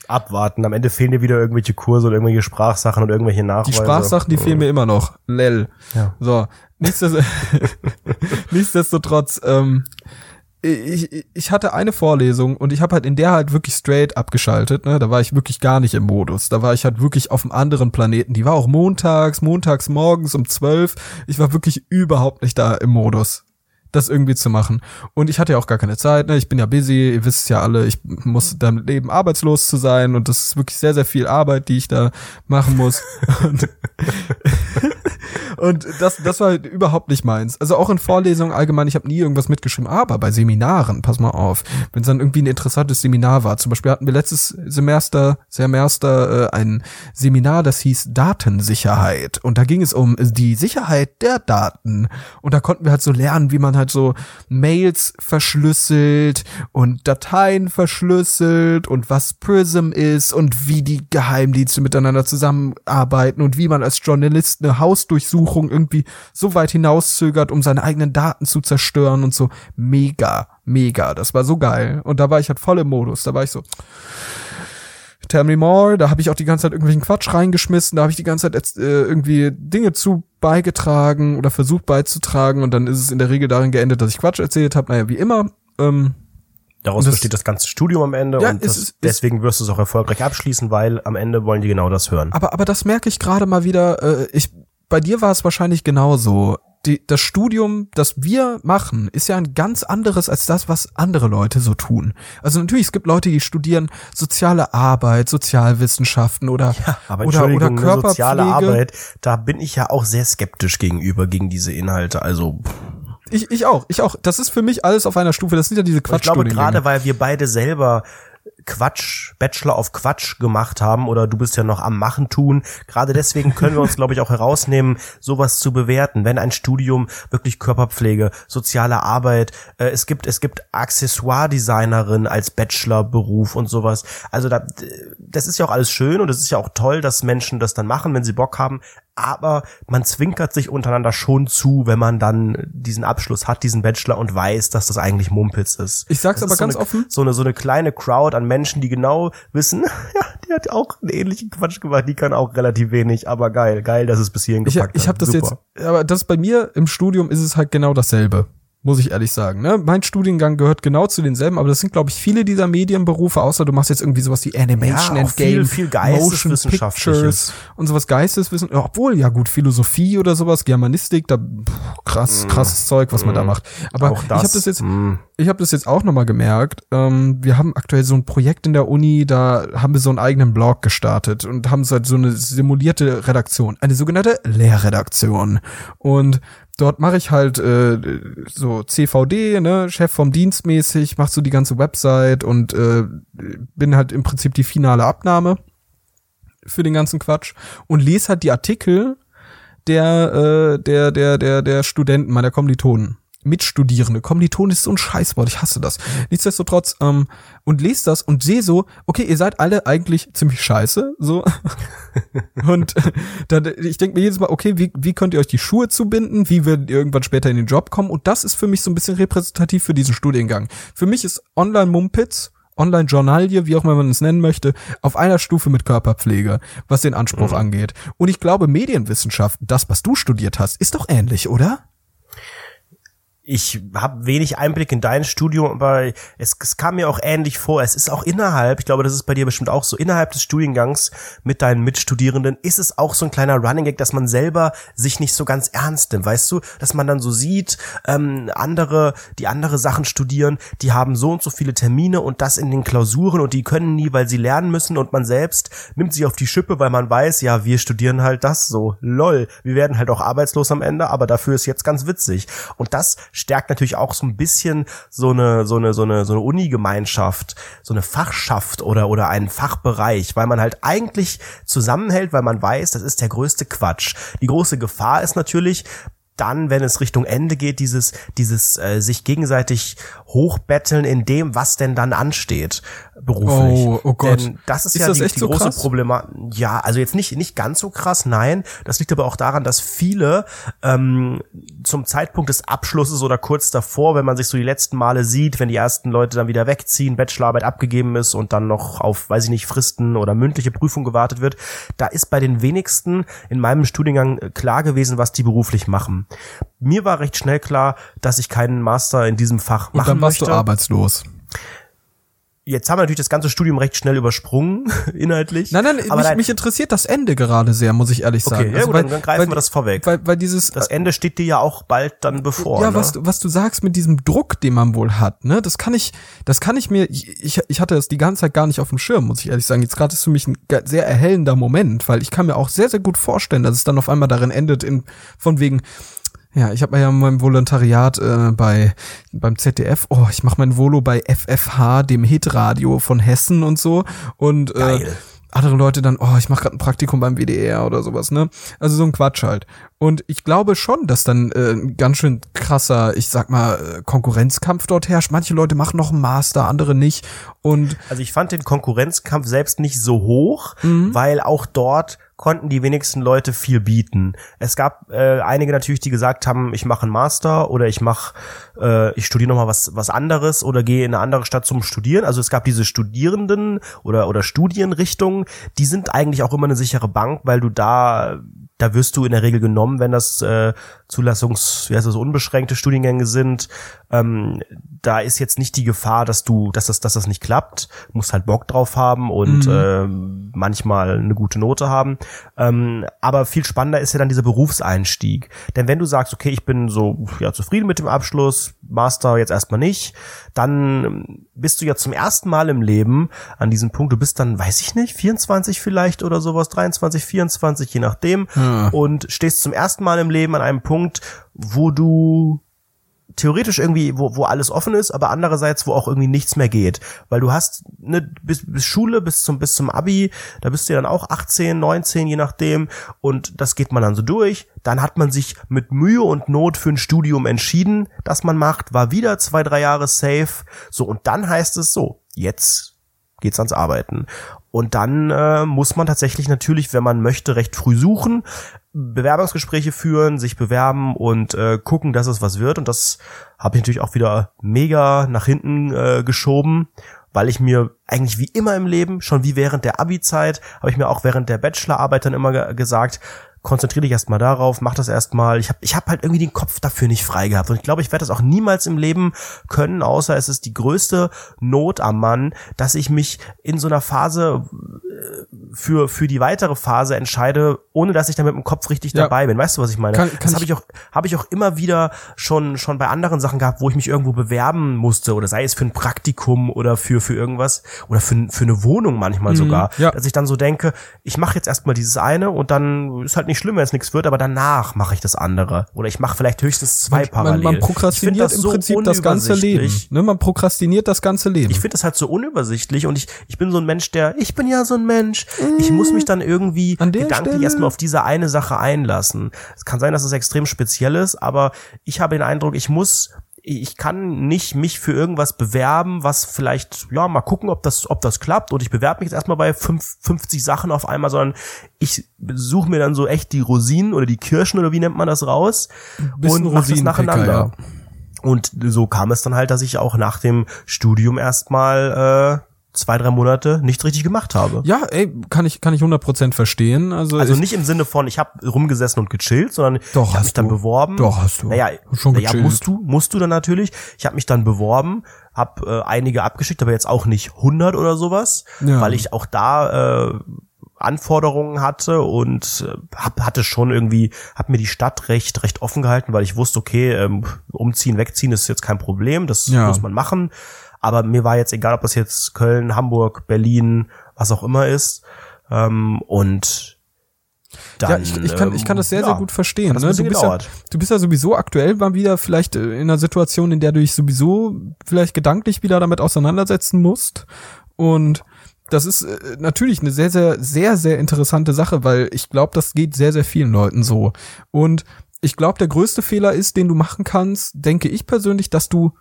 abwarten. Am Ende fehlen dir wieder irgendwelche Kurse oder irgendwelche Sprachsachen oder irgendwelche Nachweise. Die Sprachsachen, die fehlen mir immer noch. Lell. Ja. So. Nichtsdestotrotz, nichtsdestotrotz ähm, ich, ich hatte eine Vorlesung und ich habe halt in der halt wirklich straight abgeschaltet. Ne? Da war ich wirklich gar nicht im Modus. Da war ich halt wirklich auf einem anderen Planeten. Die war auch montags, montags morgens um zwölf. Ich war wirklich überhaupt nicht da im Modus das irgendwie zu machen. Und ich hatte ja auch gar keine Zeit, ne? Ich bin ja busy, ihr wisst ja alle, ich muss damit leben, arbeitslos zu sein und das ist wirklich sehr, sehr viel Arbeit, die ich da machen muss. und, Und das, das war überhaupt nicht meins. Also auch in Vorlesungen allgemein, ich habe nie irgendwas mitgeschrieben, aber bei Seminaren, pass mal auf, wenn es dann irgendwie ein interessantes Seminar war. Zum Beispiel hatten wir letztes Semester, Semester äh, ein Seminar, das hieß Datensicherheit. Und da ging es um die Sicherheit der Daten. Und da konnten wir halt so lernen, wie man halt so Mails verschlüsselt und Dateien verschlüsselt und was Prism ist und wie die Geheimdienste miteinander zusammenarbeiten und wie man als Journalist eine Hausdurchsuchung irgendwie so weit hinauszögert, um seine eigenen Daten zu zerstören und so. Mega, mega. Das war so geil. Und da war ich halt voll im Modus. Da war ich so. Tell me more, da habe ich auch die ganze Zeit irgendwelchen Quatsch reingeschmissen, da habe ich die ganze Zeit äh, irgendwie Dinge zu beigetragen oder versucht beizutragen und dann ist es in der Regel darin geendet, dass ich Quatsch erzählt habe, naja, wie immer. Ähm, Daraus das, besteht das ganze Studium am Ende ja, und das, ist, deswegen wirst du es auch erfolgreich abschließen, weil am Ende wollen die genau das hören. Aber, aber das merke ich gerade mal wieder, äh, ich, bei dir war es wahrscheinlich genauso die, das Studium, das wir machen, ist ja ein ganz anderes als das, was andere Leute so tun. Also natürlich, es gibt Leute, die studieren soziale Arbeit, Sozialwissenschaften oder, ja, aber oder, oder eine Körperpflege. soziale Arbeit, da bin ich ja auch sehr skeptisch gegenüber, gegen diese Inhalte. Also ich, ich auch, ich auch. Das ist für mich alles auf einer Stufe. Das sind ja diese Quatsch. Ich glaube, gerade weil wir beide selber Quatsch, Bachelor auf Quatsch gemacht haben oder du bist ja noch am Machen tun. Gerade deswegen können wir uns, glaube ich, auch herausnehmen, sowas zu bewerten. Wenn ein Studium wirklich Körperpflege, soziale Arbeit, äh, es gibt, es gibt Accessoire-Designerin als Bachelorberuf und sowas. Also da, das ist ja auch alles schön und es ist ja auch toll, dass Menschen das dann machen, wenn sie Bock haben aber man zwinkert sich untereinander schon zu, wenn man dann diesen Abschluss hat, diesen Bachelor und weiß, dass das eigentlich Mumpitz ist. Ich sag's das aber ganz so eine, offen. So eine, so eine kleine Crowd an Menschen, die genau wissen, ja, die hat auch einen ähnlichen Quatsch gemacht, die kann auch relativ wenig, aber geil, geil, dass es bis hierhin gepackt ich, ich hab das Super. jetzt, aber das bei mir im Studium ist es halt genau dasselbe muss ich ehrlich sagen. Ne? Mein Studiengang gehört genau zu denselben, aber das sind, glaube ich, viele dieser Medienberufe, außer du machst jetzt irgendwie sowas wie Animation ja, and Game, viel, viel Motion Pictures und sowas Geisteswissen, obwohl, ja gut, Philosophie oder sowas, Germanistik, da pff, krass, mm. krasses Zeug, was mm. man da macht. Aber ich habe das jetzt, mm. ich habe das jetzt auch nochmal gemerkt. Ähm, wir haben aktuell so ein Projekt in der Uni, da haben wir so einen eigenen Blog gestartet und haben halt so eine simulierte Redaktion, eine sogenannte Lehrredaktion. Und dort mache ich halt äh, so CVD, ne, Chef vom Dienst mäßig, mach so die ganze Website und äh, bin halt im Prinzip die finale Abnahme für den ganzen Quatsch und lese halt die Artikel der äh, der der der der Studenten meiner Kommilitonen. Mitstudierende. Kommilitonen ist so ein Scheißwort, ich hasse das. Nichtsdestotrotz, ähm, und lese das und sehe so, okay, ihr seid alle eigentlich ziemlich scheiße, so. und äh, dann, ich denke mir jedes Mal, okay, wie, wie könnt ihr euch die Schuhe zubinden? Wie werdet ihr irgendwann später in den Job kommen? Und das ist für mich so ein bisschen repräsentativ für diesen Studiengang. Für mich ist Online-Mumpitz Online-Journalie, wie auch immer man es nennen möchte, auf einer Stufe mit Körperpflege, was den Anspruch mhm. angeht. Und ich glaube, Medienwissenschaften, das, was du studiert hast, ist doch ähnlich, oder? Ich habe wenig Einblick in dein Studium, aber es, es kam mir auch ähnlich vor. Es ist auch innerhalb, ich glaube, das ist bei dir bestimmt auch so, innerhalb des Studiengangs mit deinen Mitstudierenden ist es auch so ein kleiner Running Gag, dass man selber sich nicht so ganz ernst nimmt, weißt du, dass man dann so sieht, ähm, andere, die andere Sachen studieren, die haben so und so viele Termine und das in den Klausuren und die können nie, weil sie lernen müssen und man selbst nimmt sich auf die Schippe, weil man weiß, ja, wir studieren halt das so, lol, wir werden halt auch arbeitslos am Ende, aber dafür ist jetzt ganz witzig. Und das stärkt natürlich auch so ein bisschen so eine, so eine, so eine, so eine Uni-Gemeinschaft, so eine Fachschaft oder, oder einen Fachbereich, weil man halt eigentlich zusammenhält, weil man weiß, das ist der größte Quatsch. Die große Gefahr ist natürlich, dann, wenn es Richtung Ende geht, dieses, dieses äh, sich gegenseitig hochbetteln in dem, was denn dann ansteht beruflich. Oh, oh Gott. Denn das ist, ist ja das die, die so große Problematik. Ja, also jetzt nicht nicht ganz so krass, nein. Das liegt aber auch daran, dass viele ähm, zum Zeitpunkt des Abschlusses oder kurz davor, wenn man sich so die letzten Male sieht, wenn die ersten Leute dann wieder wegziehen, Bachelorarbeit abgegeben ist und dann noch auf, weiß ich nicht, Fristen oder mündliche Prüfung gewartet wird, da ist bei den wenigsten in meinem Studiengang klar gewesen, was die beruflich machen. Mir war recht schnell klar, dass ich keinen Master in diesem Fach und machen dann warst möchte. du arbeitslos. Jetzt haben wir natürlich das ganze Studium recht schnell übersprungen, inhaltlich. Nein, nein, aber mich, dein- mich interessiert das Ende gerade sehr, muss ich ehrlich sagen. Okay, ja Also, gut, weil- dann, greifen weil, wir das vorweg. Weil, weil dieses, das Ende steht dir ja auch bald dann bevor. ja, ne? was, du- was du sagst mit diesem Druck, den man wohl hat, ne, das kann ich, das kann ich mir, ich, ich, hatte das die ganze Zeit gar nicht auf dem Schirm, muss ich ehrlich sagen. Jetzt gerade ist für mich ein sehr erhellender Moment, weil ich kann mir auch sehr, sehr gut vorstellen, dass es dann auf einmal darin endet, in, von wegen, ja, ich habe ja in meinem Volontariat äh, bei beim ZDF, oh, ich mache mein Volo bei FFH, dem Hitradio von Hessen und so und äh, Geil. andere Leute dann, oh, ich mache gerade ein Praktikum beim WDR oder sowas, ne? Also so ein Quatsch halt. Und ich glaube schon, dass dann äh, ein ganz schön krasser, ich sag mal, äh, Konkurrenzkampf dort herrscht. Manche Leute machen noch einen Master, andere nicht. Und Also ich fand den Konkurrenzkampf selbst nicht so hoch, Mhm. weil auch dort konnten die wenigsten Leute viel bieten. Es gab äh, einige natürlich, die gesagt haben, ich mache einen Master oder ich mache, äh, ich studiere noch mal was was anderes oder gehe in eine andere Stadt zum Studieren. Also es gab diese Studierenden oder oder Studienrichtungen, die sind eigentlich auch immer eine sichere Bank, weil du da da wirst du in der Regel genommen, wenn das äh, Zulassungs, wie heißt das, unbeschränkte Studiengänge sind. Ähm, da ist jetzt nicht die Gefahr, dass du, dass das, dass das nicht klappt. Du musst halt Bock drauf haben und ähm, manchmal eine gute Note haben. Ähm, aber viel spannender ist ja dann dieser Berufseinstieg. Denn wenn du sagst, okay, ich bin so ja zufrieden mit dem Abschluss, Master jetzt erstmal nicht, dann bist du ja zum ersten Mal im Leben an diesem Punkt. Du bist dann, weiß ich nicht, 24 vielleicht oder sowas, 23, 24, je nachdem, Ja. und stehst zum ersten Mal im Leben an einem Punkt, wo du theoretisch irgendwie, wo, wo alles offen ist, aber andererseits, wo auch irgendwie nichts mehr geht. Weil du hast, ne, bis, bis Schule, bis zum, bis zum Abi, da bist du dann auch 18, 19, je nachdem. Und das geht man dann so durch. Dann hat man sich mit Mühe und Not für ein Studium entschieden, das man macht, war wieder zwei, drei Jahre safe. So, und dann heißt es so, jetzt geht's ans Arbeiten. Und dann äh, muss man tatsächlich natürlich, wenn man möchte, recht früh suchen, Bewerbungsgespräche führen, sich bewerben und äh, gucken, dass es was wird. Und das habe ich natürlich auch wieder mega nach hinten äh, geschoben, weil ich mir eigentlich wie immer im Leben, schon wie während der Abi-Zeit, habe ich mir auch während der Bachelorarbeit dann immer ge gesagt, konzentriere dich erstmal darauf, mach das erstmal. Ich habe ich hab halt irgendwie den Kopf dafür nicht frei gehabt. Und ich glaube, ich werde das auch niemals im Leben können, außer es ist die größte Not am Mann, dass ich mich in so einer Phase äh, für, für die weitere Phase entscheide, ohne dass ich da mit dem Kopf richtig Ja. dabei bin. Weißt du, was ich meine? Kann- kann das habe ich- auch, habe ich auch immer wieder schon, schon bei anderen Sachen gehabt, wo ich mich irgendwo bewerben musste oder sei es für ein Praktikum oder für, für irgendwas oder für, für eine Wohnung manchmal sogar, ja. dass ich dann so denke, ich mache jetzt erstmal dieses eine und dann ist halt nicht schlimm, wenn es nichts wird, aber danach mache ich das andere oder ich mache vielleicht höchstens zwei man, parallel. man find prokrastiniert im so Prinzip das ganze Leben. Ne? Man prokrastiniert das ganze Leben. Ich finde das halt so unübersichtlich und ich, ich bin so ein Mensch, der, ich bin ja so ein Mensch, ich muss mich dann irgendwie gedanklich erstmal auf diese eine Sache einlassen. Es kann sein, dass es extrem speziell ist, aber ich habe den Eindruck, ich muss ich kann nicht mich für irgendwas bewerben, was vielleicht, ja, mal gucken, ob das, ob das klappt. Und ich bewerbe mich jetzt erstmal bei fünf, 50 Sachen auf einmal, sondern ich suche mir dann so echt die Rosinen oder die Kirschen oder wie nennt man das raus und mach das nacheinander. Und so kam es dann halt, dass ich auch nach dem Studium erstmal äh, zwei, drei Monate nichts richtig gemacht habe. Ja, ey, kann ich, kann ich 100% verstehen. Also, Also ich, nicht im Sinne von, ich habe rumgesessen und gechillt, sondern Doch, ich habe mich dann du. beworben. Doch, hast du. Naja, Schon naja gechillt. musst du, musst du dann natürlich. Ich habe mich dann beworben, habe äh, einige abgeschickt, aber jetzt auch nicht 100 oder sowas, Ja. weil ich auch da äh, Anforderungen hatte und äh, hab, hatte schon irgendwie, hab mir die Stadt recht, recht offen gehalten, weil ich wusste, okay, ähm, umziehen, wegziehen ist jetzt kein Problem, das Ja. muss man machen. Aber mir war jetzt egal, ob das jetzt Köln, Hamburg, Berlin, was auch immer ist. Ähm, und dann, ja, ich, ich, kann, ich kann das sehr, ähm, sehr ja, gut verstehen. Ne? Du, bist ja, du bist ja sowieso aktuell mal wieder vielleicht äh, in einer Situation, in der du dich sowieso vielleicht gedanklich wieder damit auseinandersetzen musst. Und das ist äh, natürlich eine sehr, sehr, sehr, sehr interessante Sache, weil ich glaube, das geht sehr, sehr vielen Leuten so. Und ich glaube, der größte Fehler ist, den du machen kannst, denke ich persönlich, dass du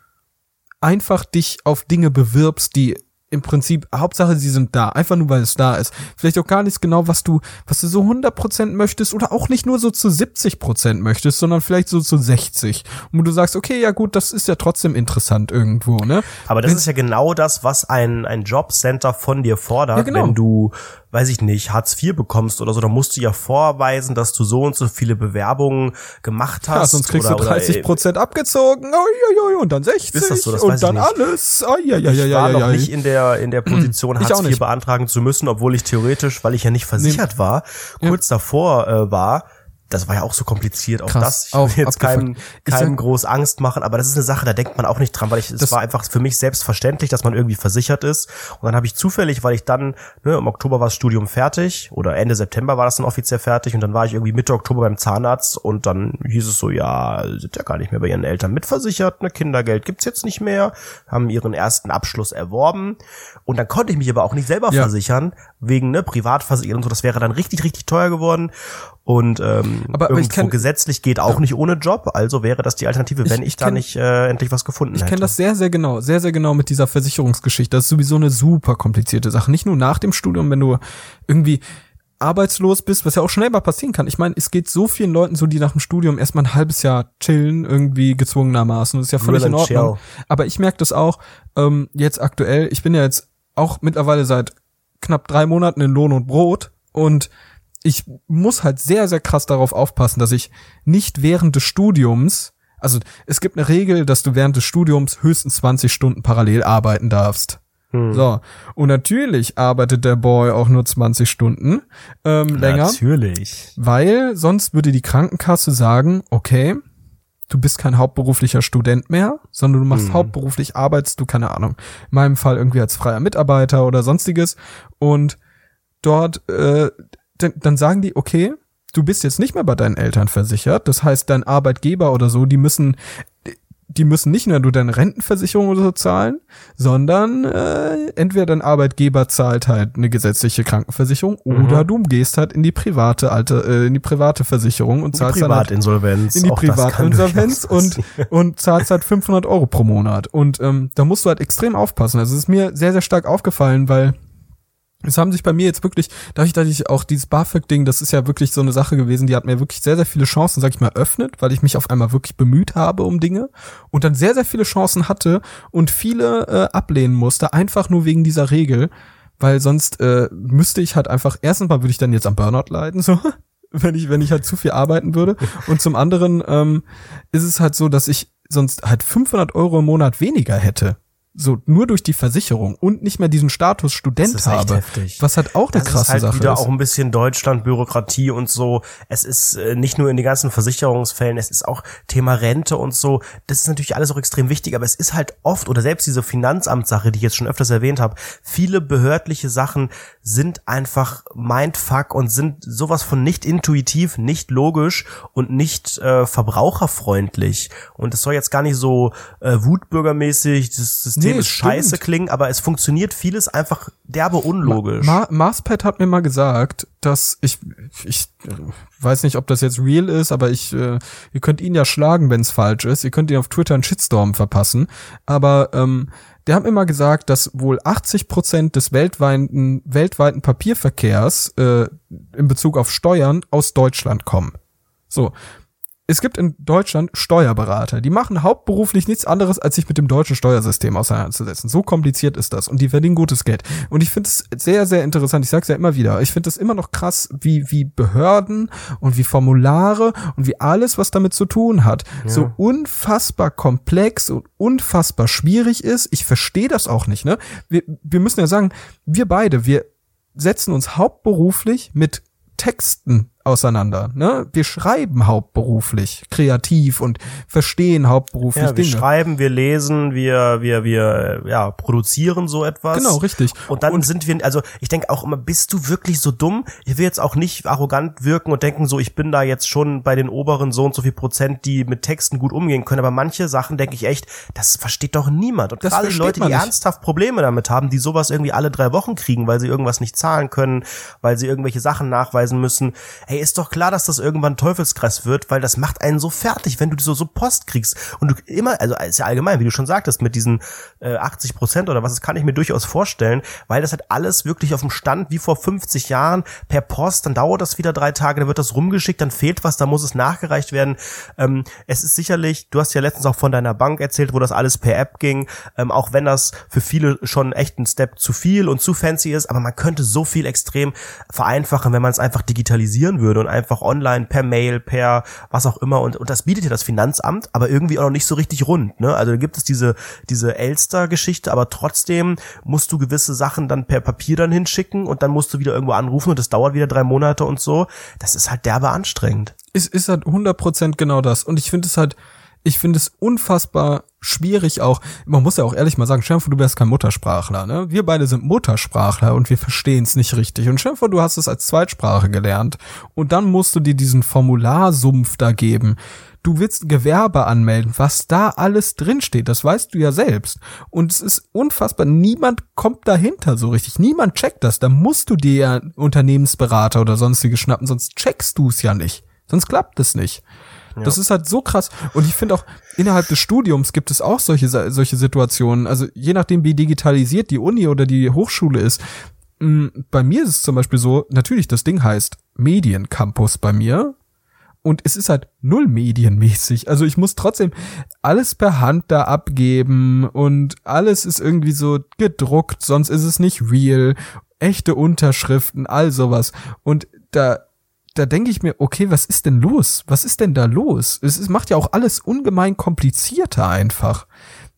einfach dich auf Dinge bewirbst, die im Prinzip, Hauptsache sie sind da, einfach nur weil es da ist. Vielleicht auch gar nichts genau, was du, was du so 100% möchtest oder auch nicht nur so zu 70% möchtest, sondern vielleicht so zu 60. Und wo du sagst, okay, ja gut, das ist ja trotzdem interessant irgendwo, ne? Aber das ist ja genau das, was ein, ein Jobcenter von dir fordert, Ja, genau. wenn du weiß ich nicht, Hartz IV bekommst oder so, dann musst du ja vorweisen, dass du so und so viele Bewerbungen gemacht hast. Ja, sonst kriegst oder, du 30 Prozent abgezogen, oi, und dann 60 ist das so? und dann alles. Ja, ja, ja, ich war ja, ja, noch nicht in der, in der Position, Hartz IV beantragen zu müssen, obwohl ich theoretisch, weil ich ja nicht versichert nee. war, kurz davor äh, war, das war ja auch so kompliziert, auch Krass, das. Ich will auch jetzt keinem, keinem groß Angst machen, aber das ist eine Sache, da denkt man auch nicht dran, weil ich, es war einfach für mich selbstverständlich, dass man irgendwie versichert ist. Und dann habe ich zufällig, weil ich dann, ne, im Oktober war das Studium fertig oder Ende September war das dann offiziell fertig und dann war ich irgendwie Mitte Oktober beim Zahnarzt und dann hieß es so, ja, sind ja gar nicht mehr bei ihren Eltern mitversichert, ne, Kindergeld gibt's jetzt nicht mehr, haben ihren ersten Abschluss erworben und dann konnte ich mich aber auch nicht selber ja. versichern, wegen ne Privatversicherung und so, das wäre dann richtig, richtig teuer geworden und ähm, aber, aber irgendwo gesetzlich geht auch ja. nicht ohne Job, also wäre das die Alternative, wenn ich, ich da nicht äh, endlich was gefunden ich hätte. Ich kenne das sehr, sehr genau, sehr, sehr genau mit dieser Versicherungsgeschichte. Das ist sowieso eine super komplizierte Sache. Nicht nur nach dem Studium, wenn du irgendwie arbeitslos bist, was ja auch schnell mal passieren kann. Ich meine, es geht so vielen Leuten so, die nach dem Studium erstmal ein halbes Jahr chillen, irgendwie gezwungenermaßen. Das ist ja völlig in Ordnung. Aber ich merke das auch ähm, jetzt aktuell. Ich bin ja jetzt auch mittlerweile seit knapp drei Monaten in Lohn und Brot und ich muss halt sehr, sehr krass darauf aufpassen, dass ich nicht während des Studiums, also es gibt eine Regel, dass du während des Studiums höchstens 20 Stunden parallel arbeiten darfst. Hm. So. Und natürlich arbeitet der Boy auch nur 20 Stunden ähm, länger. Natürlich. Weil sonst würde die Krankenkasse sagen, okay, du bist kein hauptberuflicher Student mehr, sondern du machst hm. hauptberuflich, arbeitest du, keine Ahnung, in meinem Fall irgendwie als freier Mitarbeiter oder sonstiges. Und dort äh, dann, dann sagen die, okay, du bist jetzt nicht mehr bei deinen Eltern versichert. Das heißt, dein Arbeitgeber oder so, die müssen, die müssen nicht nur deine Rentenversicherung oder so zahlen, sondern äh, entweder dein Arbeitgeber zahlt halt eine gesetzliche Krankenversicherung mhm. oder du gehst halt in die private alte, äh, in die private Versicherung und zahlst dann halt in die Privatinsolvenz und und zahlst halt 500 Euro pro Monat. Und ähm, da musst du halt extrem aufpassen. Also es ist mir sehr sehr stark aufgefallen, weil es haben sich bei mir jetzt wirklich, dadurch, dass ich auch dieses BAföG-Ding, das ist ja wirklich so eine Sache gewesen, die hat mir wirklich sehr, sehr viele Chancen, sag ich mal, öffnet, weil ich mich auf einmal wirklich bemüht habe um Dinge und dann sehr, sehr viele Chancen hatte und viele äh, ablehnen musste, einfach nur wegen dieser Regel, weil sonst äh, müsste ich halt einfach, erstens mal würde ich dann jetzt am Burnout leiden, so, wenn ich, wenn ich halt zu viel arbeiten würde und zum anderen ähm, ist es halt so, dass ich sonst halt 500 Euro im Monat weniger hätte so nur durch die Versicherung und nicht mehr diesen Status Student habe, heftig. was halt auch eine das krasse ist halt Sache wieder ist. auch ein bisschen Deutschland Bürokratie und so. Es ist äh, nicht nur in den ganzen Versicherungsfällen, es ist auch Thema Rente und so. Das ist natürlich alles auch extrem wichtig, aber es ist halt oft oder selbst diese Finanzamtssache, die ich jetzt schon öfters erwähnt habe, viele behördliche Sachen sind einfach Mindfuck und sind sowas von nicht intuitiv, nicht logisch und nicht äh, verbraucherfreundlich. Und es soll jetzt gar nicht so äh, wutbürgermäßig das System nee, ist scheiße klingen, aber es funktioniert vieles einfach derbe unlogisch. Ma Ma Marspad hat mir mal gesagt, dass ich, ich weiß nicht, ob das jetzt real ist, aber ich, äh, ihr könnt ihn ja schlagen, wenn es falsch ist. Ihr könnt ihn auf Twitter einen Shitstorm verpassen. Aber ähm, hat mir mal gesagt, dass wohl 80 Prozent des weltweiten, weltweiten Papierverkehrs äh, in Bezug auf Steuern aus Deutschland kommen. So, es gibt in Deutschland Steuerberater, die machen hauptberuflich nichts anderes, als sich mit dem deutschen Steuersystem auseinanderzusetzen. So kompliziert ist das und die verdienen gutes Geld. Und ich finde es sehr, sehr interessant. Ich sage es ja immer wieder. Ich finde es immer noch krass, wie, wie Behörden und wie Formulare und wie alles, was damit zu tun hat, ja. so unfassbar komplex und unfassbar schwierig ist. Ich verstehe das auch nicht. Ne? Wir, wir müssen ja sagen, wir beide, wir setzen uns hauptberuflich mit Texten auseinander. Ne? Wir schreiben hauptberuflich, kreativ und verstehen hauptberuflich ja, wir Dinge. schreiben, wir lesen, wir wir wir ja produzieren so etwas. Genau, richtig. Und dann und sind wir, also ich denke auch immer, bist du wirklich so dumm? Ich will jetzt auch nicht arrogant wirken und denken so, ich bin da jetzt schon bei den oberen so und so viel Prozent, die mit Texten gut umgehen können. Aber manche Sachen denke ich echt, das versteht doch niemand. Und gerade die Leute, die nicht. ernsthaft Probleme damit haben, die sowas irgendwie alle drei Wochen kriegen, weil sie irgendwas nicht zahlen können, weil sie irgendwelche Sachen nachweisen müssen hey, ist doch klar, dass das irgendwann Teufelskreis wird, weil das macht einen so fertig, wenn du so, so Post kriegst und du immer, also ist ja allgemein, wie du schon sagtest, mit diesen äh, 80 Prozent oder was, das kann ich mir durchaus vorstellen, weil das halt alles wirklich auf dem Stand wie vor 50 Jahren per Post, dann dauert das wieder drei Tage, dann wird das rumgeschickt, dann fehlt was, dann muss es nachgereicht werden. Ähm, es ist sicherlich, du hast ja letztens auch von deiner Bank erzählt, wo das alles per App ging, ähm, auch wenn das für viele schon echt ein Step zu viel und zu fancy ist, aber man könnte so viel extrem vereinfachen, wenn man es einfach digitalisieren würde und einfach online per Mail, per was auch immer und, und das bietet ja das Finanzamt, aber irgendwie auch noch nicht so richtig rund. Ne? Also da gibt es diese, diese Elster-Geschichte, aber trotzdem musst du gewisse Sachen dann per Papier dann hinschicken und dann musst du wieder irgendwo anrufen und das dauert wieder drei Monate und so. Das ist halt derbe anstrengend. Es ist halt 100% genau das und ich finde es halt ich finde es unfassbar schwierig auch. Man muss ja auch ehrlich mal sagen, Schärfer, du wärst kein Muttersprachler, ne? Wir beide sind Muttersprachler und wir verstehen es nicht richtig. Und Schärfer, du hast es als Zweitsprache gelernt und dann musst du dir diesen Formularsumpf da geben. Du willst Gewerbe anmelden, was da alles drinsteht, das weißt du ja selbst. Und es ist unfassbar, niemand kommt dahinter so richtig, niemand checkt das. Da musst du dir ja Unternehmensberater oder sonstige schnappen, sonst checkst du es ja nicht. Sonst klappt es nicht. Das ist halt so krass. Und ich finde auch, innerhalb des Studiums gibt es auch solche, solche Situationen. Also je nachdem, wie digitalisiert die Uni oder die Hochschule ist. Mm, bei mir ist es zum Beispiel so, natürlich, das Ding heißt Mediencampus bei mir. Und es ist halt null medienmäßig. Also ich muss trotzdem alles per Hand da abgeben und alles ist irgendwie so gedruckt, sonst ist es nicht real. Echte Unterschriften, all sowas. Und da da denke ich mir, okay, was ist denn los? Was ist denn da los? Es, es macht ja auch alles ungemein komplizierter einfach.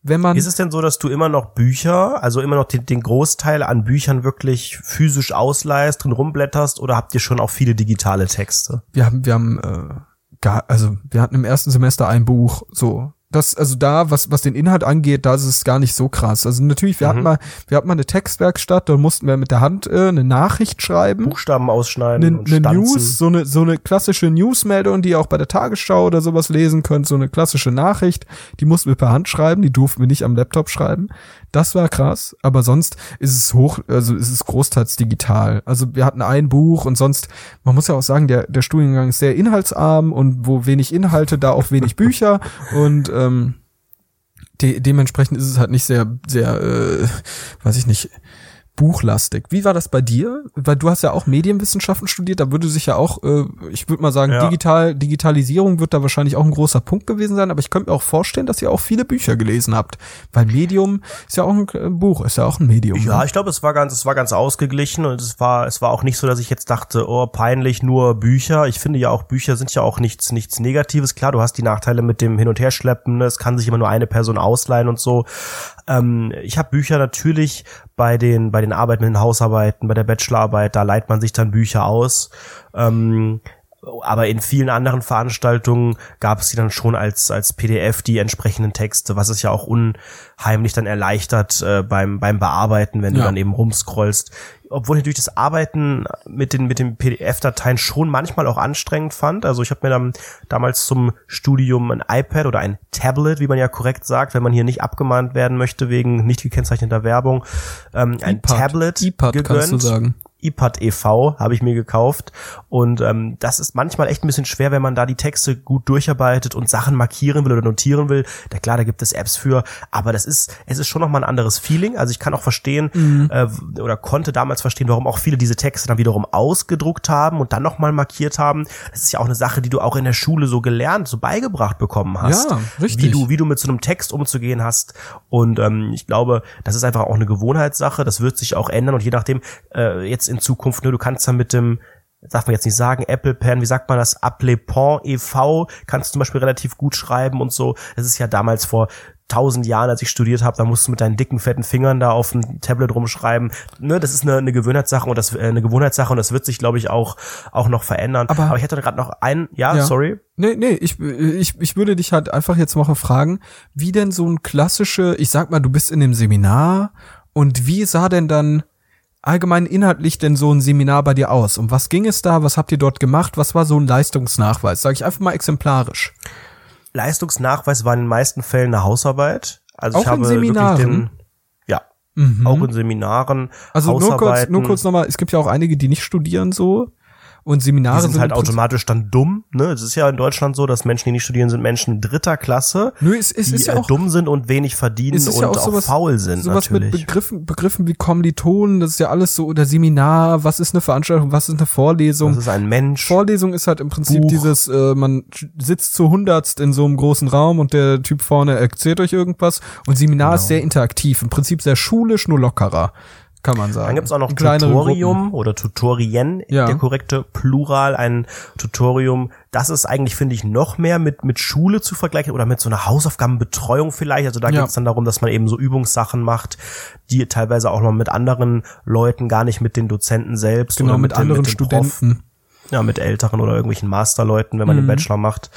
Wenn man ist es denn so, dass du immer noch Bücher, also immer noch den, den Großteil an Büchern wirklich physisch ausleihst, drin rumblätterst oder habt ihr schon auch viele digitale Texte? Wir haben, wir haben äh, gar, also wir hatten im ersten Semester ein Buch, so das, also da, was, was den Inhalt angeht, da ist es gar nicht so krass. Also natürlich, wir mhm. hatten mal, wir hatten mal eine Textwerkstatt, da mussten wir mit der Hand äh, eine Nachricht schreiben. Buchstaben ausschneiden. Eine, eine News, so eine, so eine klassische Newsmeldung, die ihr auch bei der Tagesschau oder sowas lesen könnt, so eine klassische Nachricht, die mussten wir per Hand schreiben, die durften wir nicht am Laptop schreiben. Das war krass, aber sonst ist es hoch, also ist es großteils digital. Also wir hatten ein Buch und sonst, man muss ja auch sagen, der, der Studiengang ist sehr inhaltsarm und wo wenig Inhalte, da auch wenig Bücher und ähm, de dementsprechend ist es halt nicht sehr, sehr, äh, weiß ich nicht, buchlastig. Wie war das bei dir? Weil du hast ja auch Medienwissenschaften studiert, da würde sich ja auch, äh, ich würde mal sagen, ja. digital, Digitalisierung wird da wahrscheinlich auch ein großer Punkt gewesen sein, aber ich könnte mir auch vorstellen, dass ihr auch viele Bücher gelesen habt. Weil Medium ist ja auch ein äh, Buch, ist ja auch ein Medium. Ja, ne? ich glaube, es war ganz, es war ganz ausgeglichen und es war, es war auch nicht so, dass ich jetzt dachte, oh, peinlich, nur Bücher. Ich finde ja auch, Bücher sind ja auch nichts, nichts Negatives. Klar, du hast die Nachteile mit dem Hin- und Herschleppen, ne? es kann sich immer nur eine Person ausleihen und so. Ähm, ich habe Bücher natürlich bei den, bei den Arbeiten, in den Hausarbeiten, bei der Bachelorarbeit, da leiht man sich dann Bücher aus. Ähm, aber in vielen anderen Veranstaltungen gab es die dann schon als als PDF die entsprechenden Texte, was es ja auch unheimlich dann erleichtert äh, beim beim Bearbeiten, wenn ja. du dann eben rumscrollst obwohl ich natürlich das Arbeiten mit den mit den PDF-Dateien schon manchmal auch anstrengend fand. Also ich habe mir dann damals zum Studium ein iPad oder ein Tablet, wie man ja korrekt sagt, wenn man hier nicht abgemahnt werden möchte wegen nicht gekennzeichneter Werbung, ähm, ein Tablet iPad gegönnt. kannst du sagen iPad e.V. habe ich mir gekauft und ähm, das ist manchmal echt ein bisschen schwer, wenn man da die Texte gut durcharbeitet und Sachen markieren will oder notieren will. Da klar, da gibt es Apps für, aber das ist es ist schon noch mal ein anderes Feeling. Also ich kann auch verstehen mhm. äh, oder konnte damals verstehen, warum auch viele diese Texte dann wiederum ausgedruckt haben und dann noch mal markiert haben. Das ist ja auch eine Sache, die du auch in der Schule so gelernt, so beigebracht bekommen hast, ja, richtig. wie du wie du mit so einem Text umzugehen hast. Und ähm, ich glaube, das ist einfach auch eine Gewohnheitssache. Das wird sich auch ändern und je nachdem äh, jetzt in in Zukunft. Ne? Du kannst dann mit dem, darf man jetzt nicht sagen, Apple Pen, wie sagt man das, Apple Pen e.V. kannst du zum Beispiel relativ gut schreiben und so. Das ist ja damals vor tausend Jahren, als ich studiert habe, da musst du mit deinen dicken, fetten Fingern da auf dem Tablet rumschreiben. Ne, das ist eine, eine Gewohnheitssache und das äh, eine Gewohnheitssache und das wird sich, glaube ich, auch auch noch verändern. Aber, Aber ich hatte gerade noch einen, ja, ja, sorry. Nee, nee, ich, ich, ich würde dich halt einfach jetzt mal fragen, wie denn so ein klassische, ich sag mal, du bist in dem Seminar und wie sah denn dann allgemein inhaltlich denn so ein Seminar bei dir aus? Um was ging es da? Was habt ihr dort gemacht? Was war so ein Leistungsnachweis? Sag ich einfach mal exemplarisch. Leistungsnachweis war in den meisten Fällen eine Hausarbeit. Also auch ich habe in Seminaren? Den, ja, mhm. auch in Seminaren. Also nur kurz, nur kurz nochmal, es gibt ja auch einige, die nicht studieren so. Und Seminare die sind, sind halt automatisch dann dumm. Ne, es ist ja in Deutschland so, dass Menschen, die nicht studieren, sind Menschen dritter Klasse, Nö, es, es die ist ja äh, auch dumm sind und wenig verdienen ist und ja auch auch, sowas- faul sind sowas natürlich. mit Begriffen, Begriffen wie Kommilitonen, das ist ja alles so, oder Seminar, was ist eine Veranstaltung, was ist eine Vorlesung. das ist ein Mensch. Vorlesung ist halt im Prinzip Buch. dieses, äh, man sitzt zu hundertst in so einem großen Raum und der Typ vorne erzählt euch irgendwas und Seminar ist Genau. sehr interaktiv, im Prinzip sehr schulisch, nur lockerer, kann man sagen. Dann gibt's auch noch Tutorium oder Tutorien, Ja. der korrekte Plural, ein Tutorium. Das ist eigentlich, finde ich, noch mehr mit, mit Schule zu vergleichen oder mit so einer Hausaufgabenbetreuung vielleicht. Also da Ja. geht's dann darum, dass man eben so Übungssachen macht, die teilweise auch noch mit anderen Leuten, gar nicht mit den Dozenten selbst. Genau, oder mit, dem- anderen dem Prof. Ja, mit älteren oder irgendwelchen Masterleuten, wenn man den Mhm. Bachelor macht.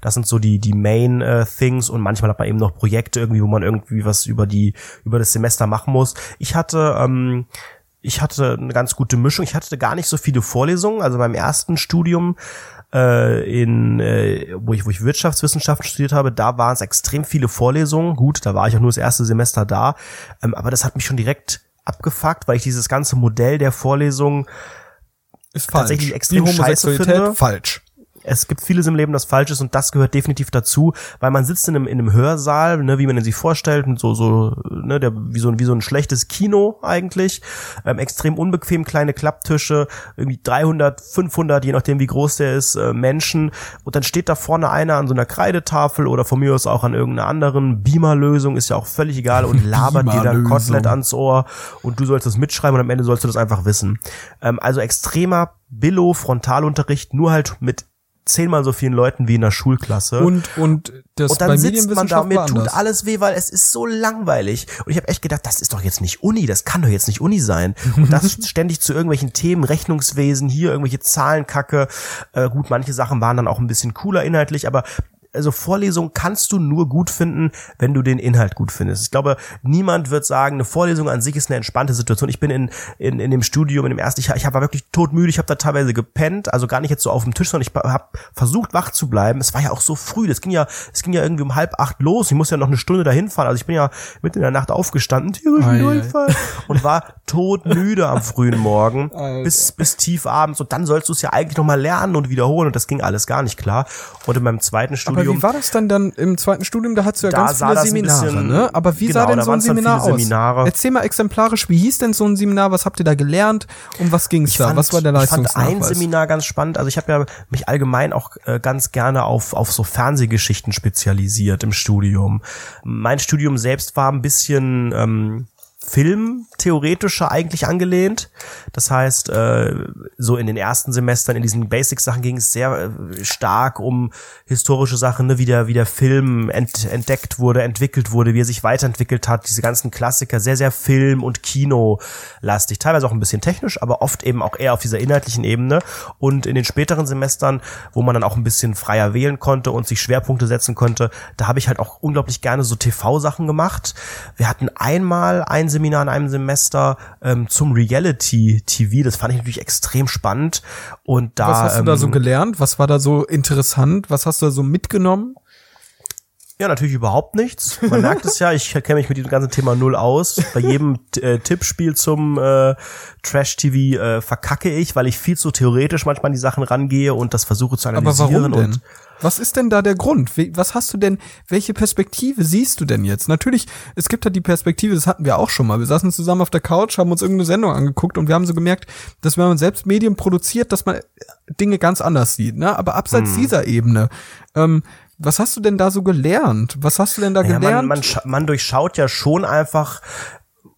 Das sind so die, die Main äh, Things und manchmal hat man eben noch Projekte irgendwie, wo man irgendwie was über die, über das Semester machen muss. Ich hatte, ähm, ich hatte eine ganz gute Mischung. Ich hatte gar nicht so viele Vorlesungen. Also beim ersten Studium äh, in, äh, wo ich, wo ich Wirtschaftswissenschaften studiert habe, da waren es extrem viele Vorlesungen. Gut, da war ich auch nur das erste Semester da, ähm, aber das hat mich schon direkt abgefuckt, weil ich dieses ganze Modell der Vorlesungen Ist falsch. Tatsächlich extrem Die scheiße Homosexualität, finde. falsch. Es gibt vieles im Leben, das falsch ist und das gehört definitiv dazu, weil man sitzt in einem, in einem Hörsaal, ne, wie man ihn sich vorstellt, und so, so, ne, der, wie so, ein- wie so ein schlechtes Kino eigentlich, ähm, extrem unbequem, kleine Klapptische, irgendwie 300, 500, je nachdem wie groß der ist, äh, Menschen und dann steht da vorne einer an so einer Kreidetafel oder von mir aus auch an irgendeiner anderen Beamer-Lösung, ist ja auch völlig egal und labert dir dann. Kotelett ans Ohr und du sollst das mitschreiben und am Ende sollst du das einfach wissen. Ähm, also extremer Billo-Frontalunterricht, nur halt mit zehnmal so vielen Leuten wie in der Schulklasse. Und, und das und bei dann sitzt man da, mir tut alles weh, weil es ist so langweilig. Und ich habe echt gedacht, das ist doch jetzt nicht Uni, das kann doch jetzt nicht Uni sein. Und das ständig zu irgendwelchen Themen, Rechnungswesen, hier irgendwelche Zahlenkacke. Äh, gut, manche Sachen waren dann auch ein bisschen cooler inhaltlich, aber also Vorlesung kannst du nur gut finden, wenn du den Inhalt gut findest. Ich glaube, niemand wird sagen, eine Vorlesung an sich ist eine entspannte Situation. Ich bin in, in, in dem Studium, in dem ersten, ich, ich war wirklich todmüde, ich habe da teilweise gepennt, also gar nicht jetzt so auf dem Tisch, sondern ich habe versucht wach zu bleiben. Es war ja auch so früh, das ging ja, es ging ja irgendwie um halb acht los. Ich musste ja noch eine Stunde dahin fahren. Also ich bin ja mitten in der Nacht aufgestanden, tierischen. Durchfall und war todmüde am frühen Morgen Alter. bis bis tief abends und dann sollst du es ja eigentlich noch mal lernen und wiederholen und das ging alles gar nicht klar. Und in meinem zweiten Aber Studium wie war das dann dann im zweiten Studium? Da hattest du ja Da ganz sah viele Seminare, bisschen- ne? Aber wie genau, sah denn so ein Seminar aus? Seminare. Erzähl mal exemplarisch, wie hieß denn so ein Seminar? Was habt ihr da gelernt? Um was ging es Ich da? fand, was war der ich fand Leistungsnachweis? ein Seminar ganz spannend. Also ich habe ja mich allgemein auch äh, ganz gerne auf, auf so Fernsehgeschichten spezialisiert im Studium. Mein Studium selbst war ein bisschen ähm, filmtheoretischer eigentlich angelehnt. Das heißt, äh, so in den ersten Semestern, in diesen Basic-Sachen ging es sehr äh, stark um historische Sachen, ne? wie, der, wie der Film ent, entdeckt wurde, entwickelt wurde, wie er sich weiterentwickelt hat, diese ganzen Klassiker, sehr, sehr Film- und Kino-lastig. Teilweise auch ein bisschen technisch, aber oft eben auch eher auf dieser inhaltlichen Ebene. Und in den späteren Semestern, wo man dann auch ein bisschen freier wählen konnte und sich Schwerpunkte setzen konnte, da habe ich halt auch unglaublich gerne so TV-Sachen gemacht. Wir hatten einmal ein Seminar in einem Semester ähm, zum Reality-TV. Das fand ich natürlich extrem spannend. Und da, was hast du da so ähm, gelernt? Was war da so interessant? Was hast du da so mitgenommen? Ja, natürlich überhaupt nichts. Man merkt es ja, ich kenne mich mit diesem ganzen Thema null aus. Bei jedem äh, Tippspiel zum äh, Trash-TV äh, verkacke ich, weil ich viel zu theoretisch manchmal an die Sachen rangehe und das versuche zu Aber analysieren. warum denn? Und Was ist denn da der Grund? Was hast du denn, welche Perspektive siehst du denn jetzt? Natürlich, es gibt ja die Perspektive, das hatten wir auch schon mal. Wir saßen zusammen auf der Couch, haben uns irgendeine Sendung angeguckt und wir haben so gemerkt, dass wenn man selbst Medien produziert, dass man Dinge ganz anders sieht. Ne? Aber abseits Hm. dieser Ebene, ähm, was hast du denn da so gelernt? Was hast du denn da ja, gelernt? man, man, man durchschaut ja schon einfach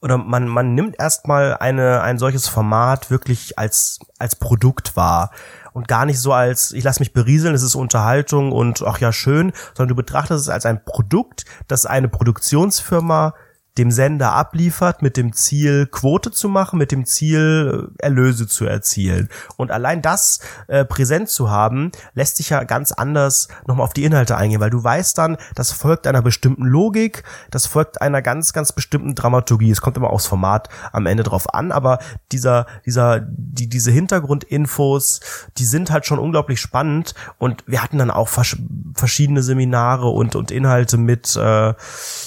oder man, man nimmt erstmal eine, ein solches Format wirklich als, als Produkt wahr. Und gar nicht so als, ich lasse mich berieseln, es ist Unterhaltung und ach ja, schön, sondern du betrachtest es als ein Produkt, das eine Produktionsfirma dem Sender abliefert mit dem Ziel, Quote zu machen, mit dem Ziel, äh, Erlöse zu erzielen. Und allein das äh, präsent zu haben, lässt sich ja ganz anders nochmal auf die Inhalte eingehen, weil du weißt dann, das folgt einer bestimmten Logik, das folgt einer ganz, ganz bestimmten Dramaturgie. Es kommt immer aufs Format am Ende drauf an, aber dieser, dieser, die, diese Hintergrundinfos, die sind halt schon unglaublich spannend und wir hatten dann auch vers verschiedene Seminare und, und Inhalte mit äh,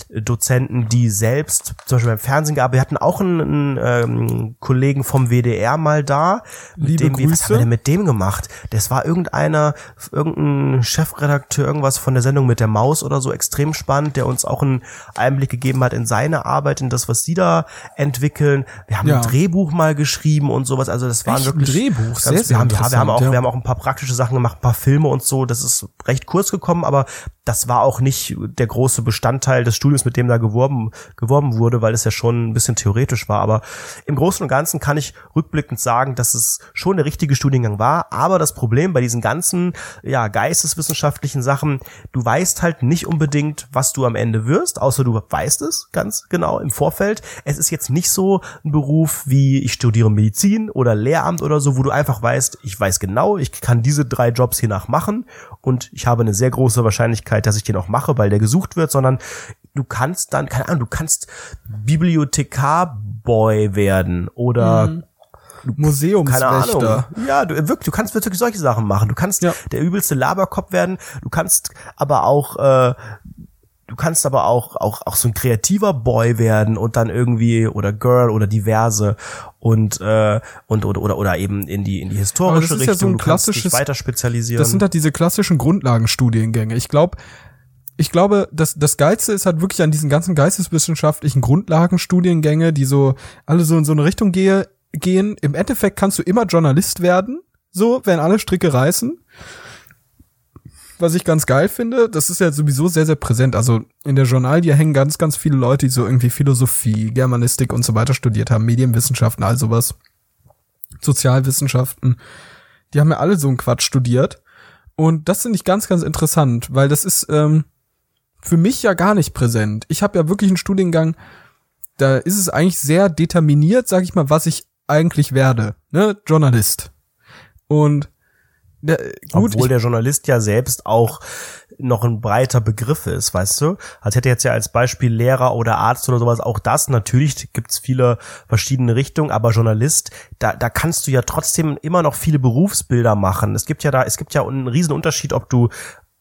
Dozenten, die selbst selbst zum Beispiel beim Fernsehen gearbeitet. Wir hatten auch einen, einen ähm, Kollegen vom WDR mal da. Liebe dem, wir- Was Grüße. haben wir denn mit dem gemacht? Das war irgendeiner, irgendein Chefredakteur, irgendwas von der Sendung mit der Maus oder so, extrem spannend, der uns auch einen Einblick gegeben hat in seine Arbeit, in das, was sie da entwickeln. Wir haben Ja. ein Drehbuch mal geschrieben und sowas. Also das waren Echt? Ein wirklich Drehbuch? Ganz, Sehr, sehr wir, haben, ja, wir haben auch, ja. wir haben auch ein paar praktische Sachen gemacht, ein paar Filme und so. Das ist recht kurz gekommen, aber das war auch nicht der große Bestandteil des Studiums, mit dem da geworben, geworben wurde, weil es ja schon ein bisschen theoretisch war. Aber im Großen und Ganzen kann ich rückblickend sagen, dass es schon der richtige Studiengang war. Aber das Problem bei diesen ganzen, ja, geisteswissenschaftlichen Sachen, du weißt halt nicht unbedingt, was du am Ende wirst, außer du weißt es ganz genau im Vorfeld. Es ist jetzt nicht so ein Beruf wie ich studiere Medizin oder Lehramt oder so, wo du einfach weißt, ich weiß genau, ich kann diese drei Jobs hiernach machen und ich habe eine sehr große Wahrscheinlichkeit, dass ich den auch mache, weil der gesucht wird, sondern du kannst dann, keine Ahnung, du kannst Bibliothekarboy werden oder Mhm. Museumswächter. Ja, du, wirklich, du kannst wirklich solche Sachen machen. Du kannst Ja. der übelste Laberkopf werden. Du kannst aber auch, äh, du kannst aber auch, auch, auch so ein kreativer Boy werden und dann irgendwie oder Girl oder diverse und äh, und oder oder oder eben in die in die historische das ist ja Richtung. so ein du klassisches- weiter spezialisieren. Das sind halt diese klassischen Grundlagenstudiengänge. Ich glaube, ich glaube, das, das Geilste ist halt wirklich an diesen ganzen geisteswissenschaftlichen Grundlagenstudiengänge, die so alle so in so eine Richtung gehe, gehen. Im Endeffekt kannst du immer Journalist werden, so, wenn alle Stricke reißen. Was ich ganz geil finde, das ist ja sowieso sehr, sehr präsent. Also in der Journalie hängen ganz, ganz viele Leute, die so irgendwie Philosophie, Germanistik und so weiter studiert haben, Medienwissenschaften, all sowas, Sozialwissenschaften. Die haben ja alle so einen Quatsch studiert. Und das finde ich ganz, ganz interessant, weil das ist ähm, für mich ja gar nicht präsent. Ich habe ja wirklich einen Studiengang, da ist es eigentlich sehr determiniert, sag ich mal, was ich eigentlich werde. Ne? Journalist. Und der, gut, Obwohl der Journalist ja selbst auch noch ein breiter Begriff ist, weißt du? Als hätte jetzt ja als Beispiel Lehrer oder Arzt oder sowas auch das. Natürlich gibt's viele verschiedene Richtungen, aber Journalist, da, da kannst du ja trotzdem immer noch viele Berufsbilder machen. Es gibt ja da, es gibt ja einen riesen Unterschied, ob du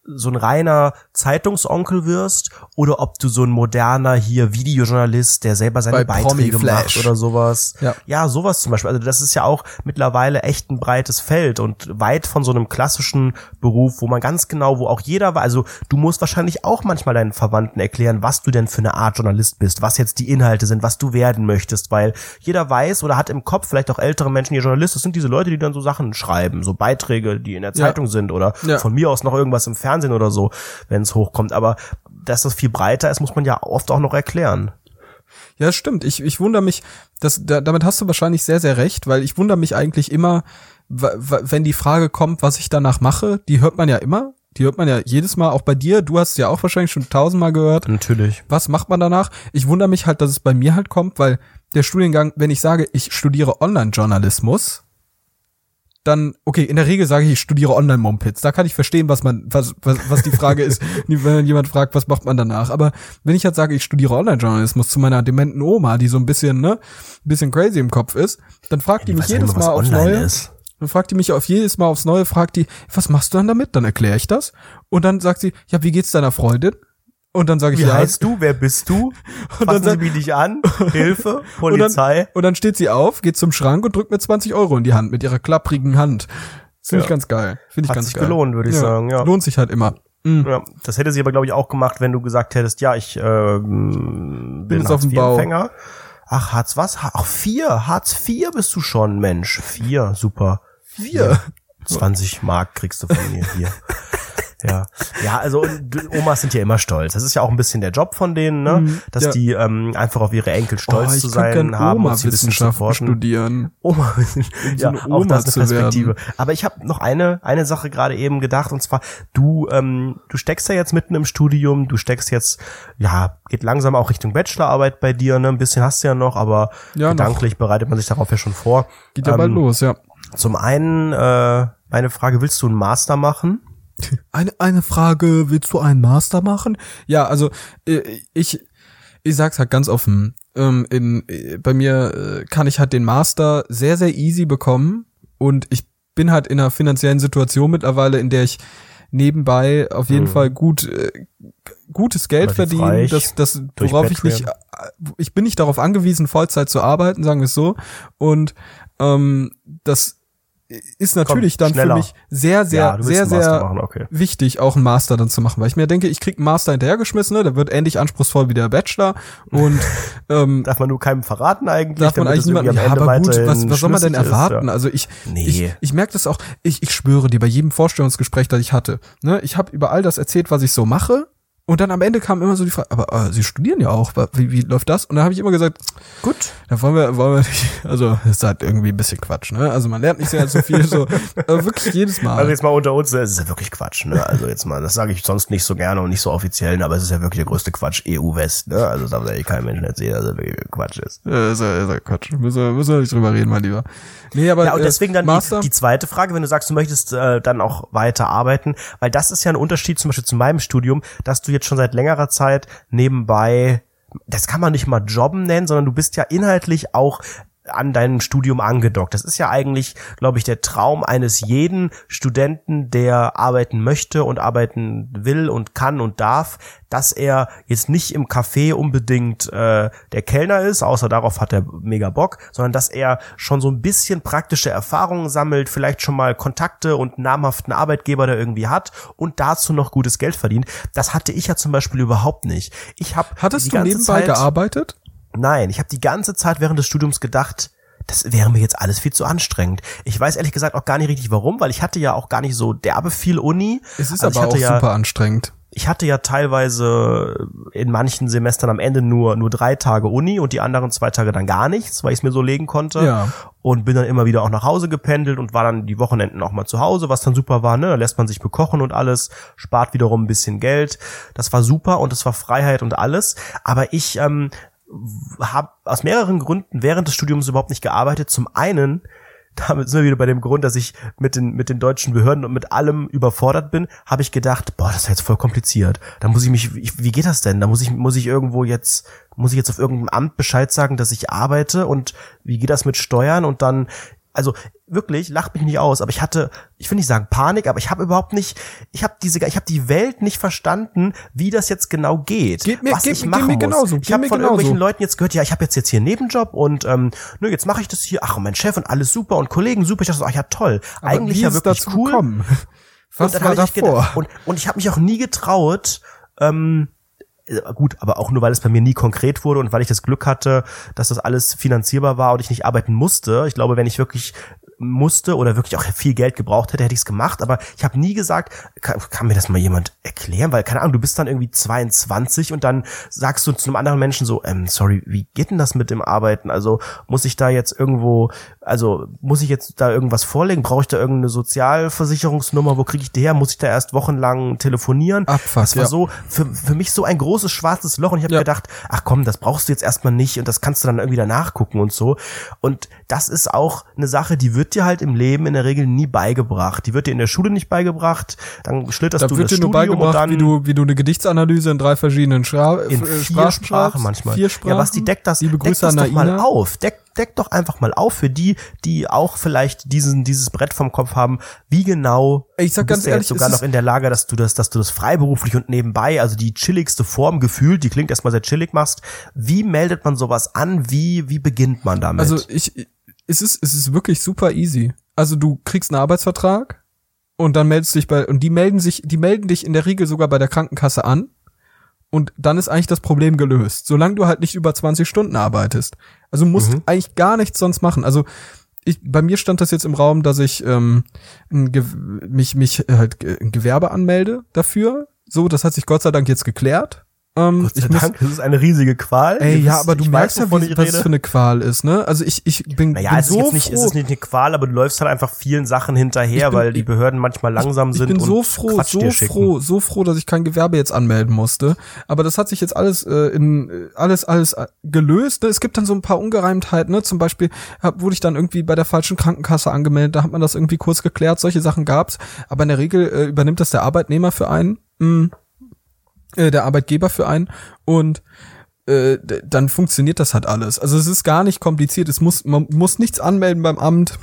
so ein reiner Zeitungsonkel wirst oder ob du so ein moderner hier Videojournalist, der selber seine Bei Beiträge macht oder sowas. Ja. ja, sowas zum Beispiel. Also das ist ja auch mittlerweile echt ein breites Feld und weit von so einem klassischen Beruf, wo man ganz genau, wo auch jeder war, also du musst wahrscheinlich auch manchmal deinen Verwandten erklären, was du denn für eine Art Journalist bist, was jetzt die Inhalte sind, was du werden möchtest, weil jeder weiß oder hat im Kopf, vielleicht auch ältere Menschen, die Journalist, das sind diese Leute, die dann so Sachen schreiben, so Beiträge, die in der Ja. Zeitung sind oder Ja. von mir aus noch irgendwas im Fernsehen oder so, wenn es hochkommt. Aber dass das viel breiter ist, muss man ja oft auch noch erklären. Ja, stimmt. Ich, ich wundere mich, das, da, damit hast du wahrscheinlich sehr, sehr recht, weil ich wundere mich eigentlich immer, wenn die Frage kommt, was ich danach mache, die hört man ja immer. Die hört man ja jedes Mal, auch bei dir. Du hast ja auch wahrscheinlich schon tausendmal gehört. Natürlich. Was macht man danach? Ich wundere mich halt, dass es bei mir halt kommt, weil der Studiengang, wenn ich sage, ich studiere Online-Journalismus, dann, okay, in der Regel sage ich, ich studiere Online-Mumpitz. Da kann ich verstehen, was man, was, was, was die Frage ist, wenn jemand fragt, was macht man danach. Aber wenn ich jetzt sage, ich studiere Online-Journalismus zu meiner dementen Oma, die so ein bisschen, ne, ein bisschen crazy im Kopf ist, dann fragt die mich jedes immer, Mal aufs Neue. ist. Dann fragt die mich auf jedes Mal aufs Neue, fragt die, was machst du dann damit? Dann erkläre ich das. Und dann sagt sie, ja, wie geht's deiner Freundin? Und dann sage ich, Wie ja, heißt du? Wer bist du? dann Fassen sag- Sie mich dich an? Hilfe? Und Polizei? dann, und dann steht sie auf, geht zum Schrank und drückt mir 20 Euro in die Hand mit ihrer klapprigen Hand. Finde ich Ja. ganz geil. Finde ich Hat ganz sich geil. gelohnt, würde ich sagen, ja. Lohnt sich halt immer. Mhm. Ja, das hätte sie aber, glaube ich, auch gemacht, wenn du gesagt hättest, ja, ich ähm, bin jetzt auf dem Bau. Hartz-IV-Empfänger. Ach, Hartz was? Ach, vier. Hartz IV bist du schon, Mensch. Vier, super. Vier. 20 Mark kriegst du von mir hier. Ja, ja, also Omas sind ja immer stolz. Das ist ja auch ein bisschen der Job von denen, ne? Dass ja. die ähm, einfach auf ihre Enkel stolz oh, zu sein haben und sie ein bisschen Oma-Wissenschaften supporten. studieren. Oma, ja, eine auch Oma das ist zu eine Perspektive. werden. Aber ich habe noch eine eine Sache gerade eben gedacht und zwar du ähm, du steckst ja jetzt mitten im Studium, du steckst jetzt ja geht langsam auch Richtung Bachelorarbeit bei dir, ne? Ein bisschen hast du ja noch, aber Ja, noch. gedanklich bereitet man sich darauf ja schon vor. Geht ja Ähm, bald los, ja. Zum einen äh, meine Frage, willst du einen Master machen? Eine, eine Frage, willst du einen Master machen? Ja, also äh, ich, ich sag's halt ganz offen. Ähm, in, äh, bei mir äh, kann ich halt den Master sehr, sehr easy bekommen und ich bin halt in einer finanziellen Situation mittlerweile, in der ich nebenbei auf jeden Hm. Fall gut äh, gutes Geld Relativ verdiene, reich das, das worauf ich nicht ich bin nicht darauf angewiesen, Vollzeit zu arbeiten, sagen wir es so. Und ähm, das ist natürlich Komm, dann schneller. für mich sehr, sehr, Ja, sehr, sehr okay. wichtig, auch einen Master dann zu machen, weil ich mir denke, ich krieg einen Master hinterhergeschmissen, ne? der wird ähnlich anspruchsvoll wie der Bachelor und ähm, Darf man nur keinem verraten eigentlich? darf man eigentlich niemandem, ja, aber gut, was, was soll man denn schlüssig ist, erwarten? ja. Also ich, Nee. ich, ich merke das auch, ich, ich schwöre dir, bei jedem Vorstellungsgespräch, das ich hatte, ne, ich habe über all das erzählt, was ich so mache und dann am Ende kam immer so die Frage, aber äh, Sie studieren ja auch, wie, wie läuft das? Und dann habe ich immer gesagt, Gut. da wollen wir, wollen wir nicht, also das ist halt irgendwie ein bisschen Quatsch, ne? Also man lernt nicht sehr so viel, so aber wirklich jedes Mal. Also jetzt mal unter uns, das ist ja wirklich Quatsch, ne? Also jetzt mal, das sage ich sonst nicht so gerne und nicht so offiziell, ne? aber es ist ja wirklich der größte Quatsch EU-West, ne? Also das darf ja eh kein Mensch erzählen, dass es wirklich Quatsch ist. Äh, ist ja, ist ja Quatsch. Müssen wir, müssen wir nicht drüber reden, mein Lieber. Nee, aber Ja, und deswegen äh, dann die, die zweite Frage, wenn du sagst, du möchtest äh, dann auch weiter arbeiten, weil das ist ja ein Unterschied zum Beispiel zu meinem Studium, dass du jetzt schon seit längerer Zeit nebenbei, das kann man nicht mal Jobben nennen, sondern du bist ja inhaltlich auch an deinem Studium angedockt. Das ist ja eigentlich, glaube ich, der Traum eines jeden Studenten, der arbeiten möchte und arbeiten will und kann und darf, dass er jetzt nicht im Café unbedingt äh, der Kellner ist, außer darauf hat er mega Bock, sondern dass er schon so ein bisschen praktische Erfahrungen sammelt, vielleicht schon mal Kontakte und namhaften Arbeitgeber, der irgendwie hat und dazu noch gutes Geld verdient. Das hatte ich ja zum Beispiel überhaupt nicht. Ich habe Hattest du nebenbei gearbeitet? Nein, ich habe die ganze Zeit während des Studiums gedacht, das wäre mir jetzt alles viel zu anstrengend. Ich weiß ehrlich gesagt auch gar nicht richtig warum, weil ich hatte ja auch gar nicht so derbe viel Uni. Es ist Also aber auch ja, super anstrengend. Ich hatte ja teilweise in manchen Semestern am Ende nur nur drei Tage Uni und die anderen zwei Tage dann gar nichts, weil ich es mir so legen konnte. Ja. Und bin dann immer wieder auch nach Hause gependelt und war dann die Wochenenden auch mal zu Hause, was dann super war, ne? Da lässt man sich bekochen und alles, spart wiederum ein bisschen Geld. Das war super und es war Freiheit und alles. Aber ich ähm, habe aus mehreren Gründen während des Studiums überhaupt nicht gearbeitet. Zum einen, damit sind wir wieder bei dem Grund, dass ich mit den, mit den deutschen Behörden und mit allem überfordert bin, habe ich gedacht, boah, das ist jetzt voll kompliziert. Da muss ich mich, ich, wie geht das denn? Da muss ich, muss ich irgendwo jetzt, muss ich jetzt auf irgendeinem Amt Bescheid sagen, dass ich arbeite und wie geht das mit Steuern und dann, also wirklich, lacht mich nicht aus, aber ich hatte, ich will nicht sagen Panik, aber ich habe überhaupt nicht, ich habe diese, ich habe die Welt nicht verstanden, wie das jetzt genau geht, Geht mir- was geht- ich geht machen mir muss. genauso, ich geht habe mir von genauso. irgendwelchen Leuten jetzt gehört, ja, ich habe jetzt jetzt hier einen Nebenjob und ähm, nö, jetzt mache ich das hier. Ach, und mein Chef und alles super und Kollegen super. Ich dachte so, ach ja toll, Aber eigentlich wie ja wirklich cool. Gekommen? Und Was dann war hab ich davor? gedacht- Und, und ich habe mich auch nie getraut, ähm, äh, gut, aber auch nur, weil es bei mir nie konkret wurde und weil ich das Glück hatte, dass das alles finanzierbar war und ich nicht arbeiten musste. Ich glaube, wenn ich wirklich musste oder wirklich auch viel Geld gebraucht hätte, hätte ich es gemacht. Aber ich habe nie gesagt, kann, kann mir das mal jemand erklären? Weil, keine Ahnung, du bist dann irgendwie 22 und dann sagst du zu einem anderen Menschen so, ähm, sorry, wie geht denn das mit dem Arbeiten? Also muss ich da jetzt irgendwo, also muss ich jetzt da irgendwas vorlegen? Brauche ich da irgendeine Sozialversicherungsnummer? Wo kriege ich die her? Muss ich da erst wochenlang telefonieren? Abfuck, das war ja. so für, für mich so ein großes schwarzes Loch und ich habe Ja. gedacht, ach komm, das brauchst du jetzt erstmal nicht und das kannst du dann irgendwie danach gucken und so. Und das ist auch eine Sache, die wird dir halt im Leben in der Regel nie beigebracht. Die wird dir in der Schule nicht beigebracht, dann schlitterst Da du wird das dir nur Studium und beigebracht, dann wie du, wie du eine Gedichtsanalyse in drei verschiedenen Schra in äh, vier Sprachen Sprachen manchmal. Vier Sprachen. Ja, Basti, deck das, Liebe Grüße das an doch mal auf. Deck, deck doch einfach mal auf für die, die auch vielleicht diesen, dieses Brett vom Kopf haben. Wie genau Ich sag bist ganz ehrlich, jetzt sogar noch in der Lage, dass du das, dass du das freiberuflich und nebenbei, also die chilligste Form gefühlt, die klingt erstmal sehr chillig machst. Wie meldet man sowas an? Wie, wie beginnt man damit? Also ich, es ist, es ist wirklich super easy. Also du kriegst einen Arbeitsvertrag und dann meldest du dich bei, und die melden sich, die melden dich in der Regel sogar bei der Krankenkasse an. Und dann ist eigentlich das Problem gelöst. Solange du halt nicht über 20 Stunden arbeitest. Also musst Mhm. eigentlich gar nichts sonst machen. Also ich, bei mir stand das jetzt im Raum, dass ich ähm, mich, mich halt ge- ein Gewerbe anmelde dafür. So, das hat sich Gott sei Dank jetzt geklärt. Ähm, Gott sei ich muss, Dank, das ist eine riesige Qual. Ey, ja, aber du ich merkst ja, wie, ich was es rede. für eine Qual ist, ne? Also ich, ich bin, Naja, bin es ist so jetzt nicht, es froh. ist nicht eine Qual, aber du läufst halt einfach vielen Sachen hinterher, Ich bin- weil die Behörden manchmal langsam ich sind bin und so froh, Quatsch so froh, so froh, dass ich kein Gewerbe jetzt anmelden musste. Aber das hat sich jetzt alles äh, in äh, alles alles äh, gelöst. Ne? Es gibt dann so ein paar Ungereimtheiten. Ne? Zum Beispiel hab, wurde ich dann irgendwie bei der falschen Krankenkasse angemeldet. Da hat man das irgendwie kurz geklärt. Solche Sachen gab's. Aber in der Regel äh, übernimmt das der Arbeitnehmer für einen, mh, äh, der Arbeitgeber für einen und äh, dann funktioniert das halt alles. Also es ist gar nicht kompliziert. Es muss man muss nichts anmelden beim Amt.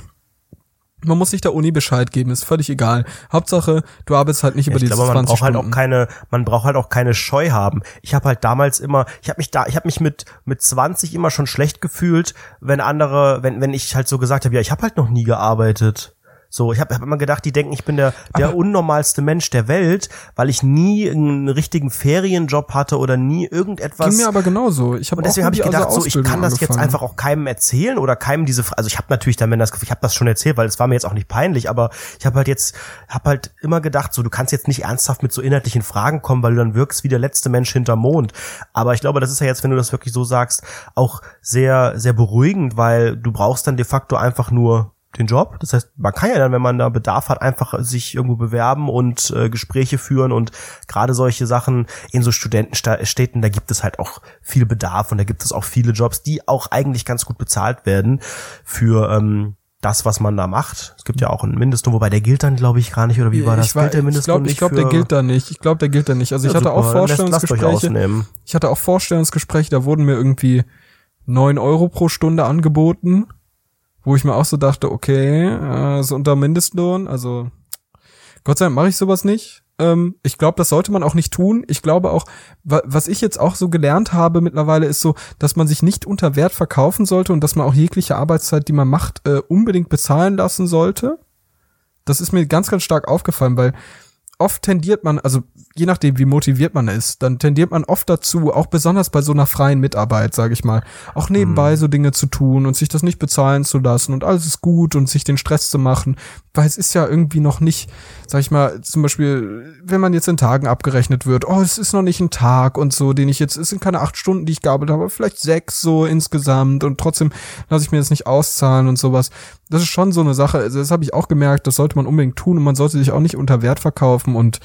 Man muss nicht der Uni Bescheid geben, ist völlig egal. Hauptsache, du arbeitest halt nicht Ja, über diese glaube, man 20 braucht halt Stunden. auch keine, man braucht halt auch keine Scheu haben. Ich habe halt damals immer, ich habe mich da, ich habe mich mit mit 20 immer schon schlecht gefühlt, wenn andere, wenn wenn ich halt so gesagt habe, ja, ich habe halt noch nie gearbeitet. So, ich habe hab immer gedacht, die denken, ich bin der der unnormalste Mensch der Welt, weil ich nie einen richtigen Ferienjob hatte oder nie irgendetwas Ging mir aber genauso. Ich habe und deswegen habe ich gedacht, also so ich kann das jetzt einfach auch keinem erzählen oder keinem diese, also ich habe natürlich dann, wenn das, ich habe das schon erzählt, weil es war mir jetzt auch nicht peinlich, aber ich habe halt jetzt, habe halt immer gedacht, so du kannst jetzt nicht ernsthaft mit so inhaltlichen Fragen kommen, weil du dann wirkst wie der letzte Mensch hinterm Mond. Aber ich glaube, das ist ja jetzt, wenn du das wirklich so sagst, auch sehr, sehr beruhigend, weil du brauchst dann de facto einfach nur den Job. Das heißt, man kann ja dann, wenn man da Bedarf hat, einfach sich irgendwo bewerben und äh, Gespräche führen und gerade solche Sachen in so Studentenstädten, da gibt es halt auch viel Bedarf und da gibt es auch viele Jobs, die auch eigentlich ganz gut bezahlt werden für ähm, das, was man da macht. Es gibt ja auch einen Mindestlohn, wobei der gilt dann, glaube ich, gar nicht, oder wie war das? Ich, war, gilt der ich Mindestlohn glaube, ich nicht glaub, der gilt da nicht. Ich glaube, der gilt da nicht. Also ich Ja, hatte auch super, Vorstellungsgespräche. ausnehmen. Ich hatte auch Vorstellungsgespräche, da wurden mir irgendwie neun Euro pro Stunde angeboten, wo ich mir auch so dachte, okay, äh, so unter Mindestlohn, also Gott sei Dank mache ich sowas nicht. Ähm, ich glaube, das sollte man auch nicht tun. Ich glaube auch, wa was ich jetzt auch so gelernt habe mittlerweile, ist so, dass man sich nicht unter Wert verkaufen sollte und dass man auch jegliche Arbeitszeit, die man macht, äh, unbedingt bezahlen lassen sollte. Das ist mir ganz, ganz stark aufgefallen, weil oft tendiert man, also je nachdem, wie motiviert man ist, dann tendiert man oft dazu, auch besonders bei so einer freien Mitarbeit, sage ich mal, auch nebenbei so Dinge zu tun und sich das nicht bezahlen zu lassen und alles ist gut und sich den Stress zu machen, weil es ist ja irgendwie noch nicht, sag ich mal, zum Beispiel, wenn man jetzt in Tagen abgerechnet wird, oh, es ist noch nicht ein Tag und so, den ich jetzt, es sind keine acht Stunden, die ich gearbeitet habe, vielleicht sechs so insgesamt und trotzdem lasse ich mir das nicht auszahlen und sowas. Das ist schon so eine Sache, also das habe ich auch gemerkt, das sollte man unbedingt tun und man sollte sich auch nicht unter Wert verkaufen und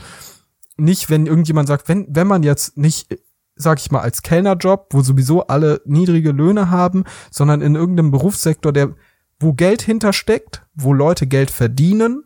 nicht, wenn irgendjemand sagt, wenn, wenn man jetzt nicht, sag ich mal, als Kellnerjob, wo sowieso alle niedrige Löhne haben, sondern in irgendeinem Berufssektor, der, wo Geld hintersteckt, wo Leute Geld verdienen,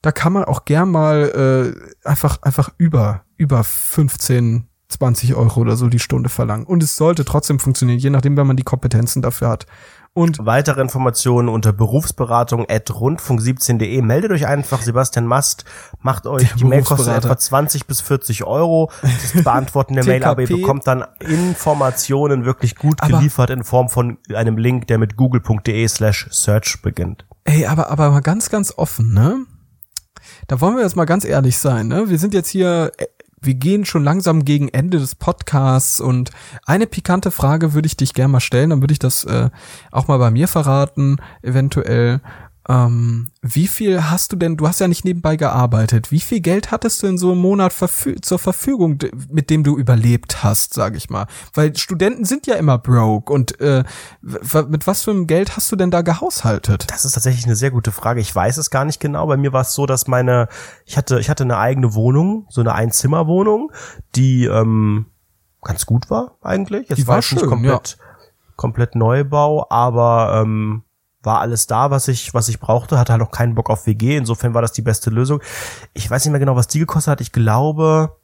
da kann man auch gern mal äh, einfach, einfach über, über 15, 20 Euro oder so die Stunde verlangen. Und es sollte trotzdem funktionieren, je nachdem, wenn man die Kompetenzen dafür hat. Und Weitere Informationen unter berufsberatung at rundfunk17.de. Meldet euch einfach, Sebastian Mast macht euch, Der die Mail kostet etwa 20 bis 40 Euro. Das Beantworten der Mail, aber ihr bekommt dann Informationen wirklich gut Aber- geliefert in Form von einem Link, der mit google.de slash search beginnt. Ey, aber, aber mal ganz, ganz offen, ne? Da wollen wir jetzt mal ganz ehrlich sein, ne? Wir sind jetzt hier, wir gehen schon langsam gegen Ende des Podcasts und eine pikante Frage würde ich dich gerne mal stellen, dann würde ich das äh, auch mal bei mir verraten, eventuell. Ähm, wie viel hast du denn, du hast ja nicht nebenbei gearbeitet, wie viel Geld hattest du in so einem Monat verfü zur Verfügung, mit dem du überlebt hast, sag ich mal? Weil Studenten sind ja immer broke und äh, mit was für einem Geld hast du denn da gehaushaltet? Das ist tatsächlich eine sehr gute Frage. Ich weiß es gar nicht genau. Bei mir war es so, dass meine, ich hatte, ich hatte eine eigene Wohnung, so eine Einzimmerwohnung, die ähm, ganz gut war eigentlich. Es Die war jetzt nicht schön, komplett, komplett Neubau, aber ähm, war alles da, was ich, was ich brauchte, hatte halt auch keinen Bock auf WG. Insofern war das die beste Lösung. Ich weiß nicht mehr genau, was die gekostet hat. Ich glaube,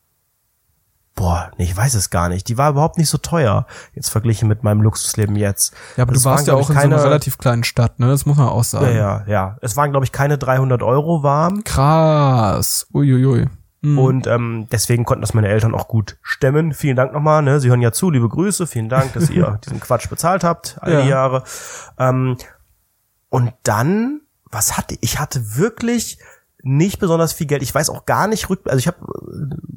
boah, nee, ich weiß es gar nicht. Die war überhaupt nicht so teuer, jetzt verglichen mit meinem Luxusleben jetzt. Ja, aber Das du warst waren, ja auch in so einer relativ kleinen Stadt, ne? Das muss man auch sagen. Ja, ja, ja. Es waren, glaube ich, keine 300 Euro warm. Krass. Uiuiui. Hm. Und ähm, deswegen konnten das meine Eltern auch gut stemmen. Vielen Dank nochmal. Ne? Sie hören ja zu, liebe Grüße. Vielen Dank, dass ihr diesen Quatsch bezahlt habt, all die Ja. Jahre. Ähm, und dann, was hatte ich? hatte wirklich nicht besonders viel Geld. Ich weiß auch gar nicht rück. Also ich habe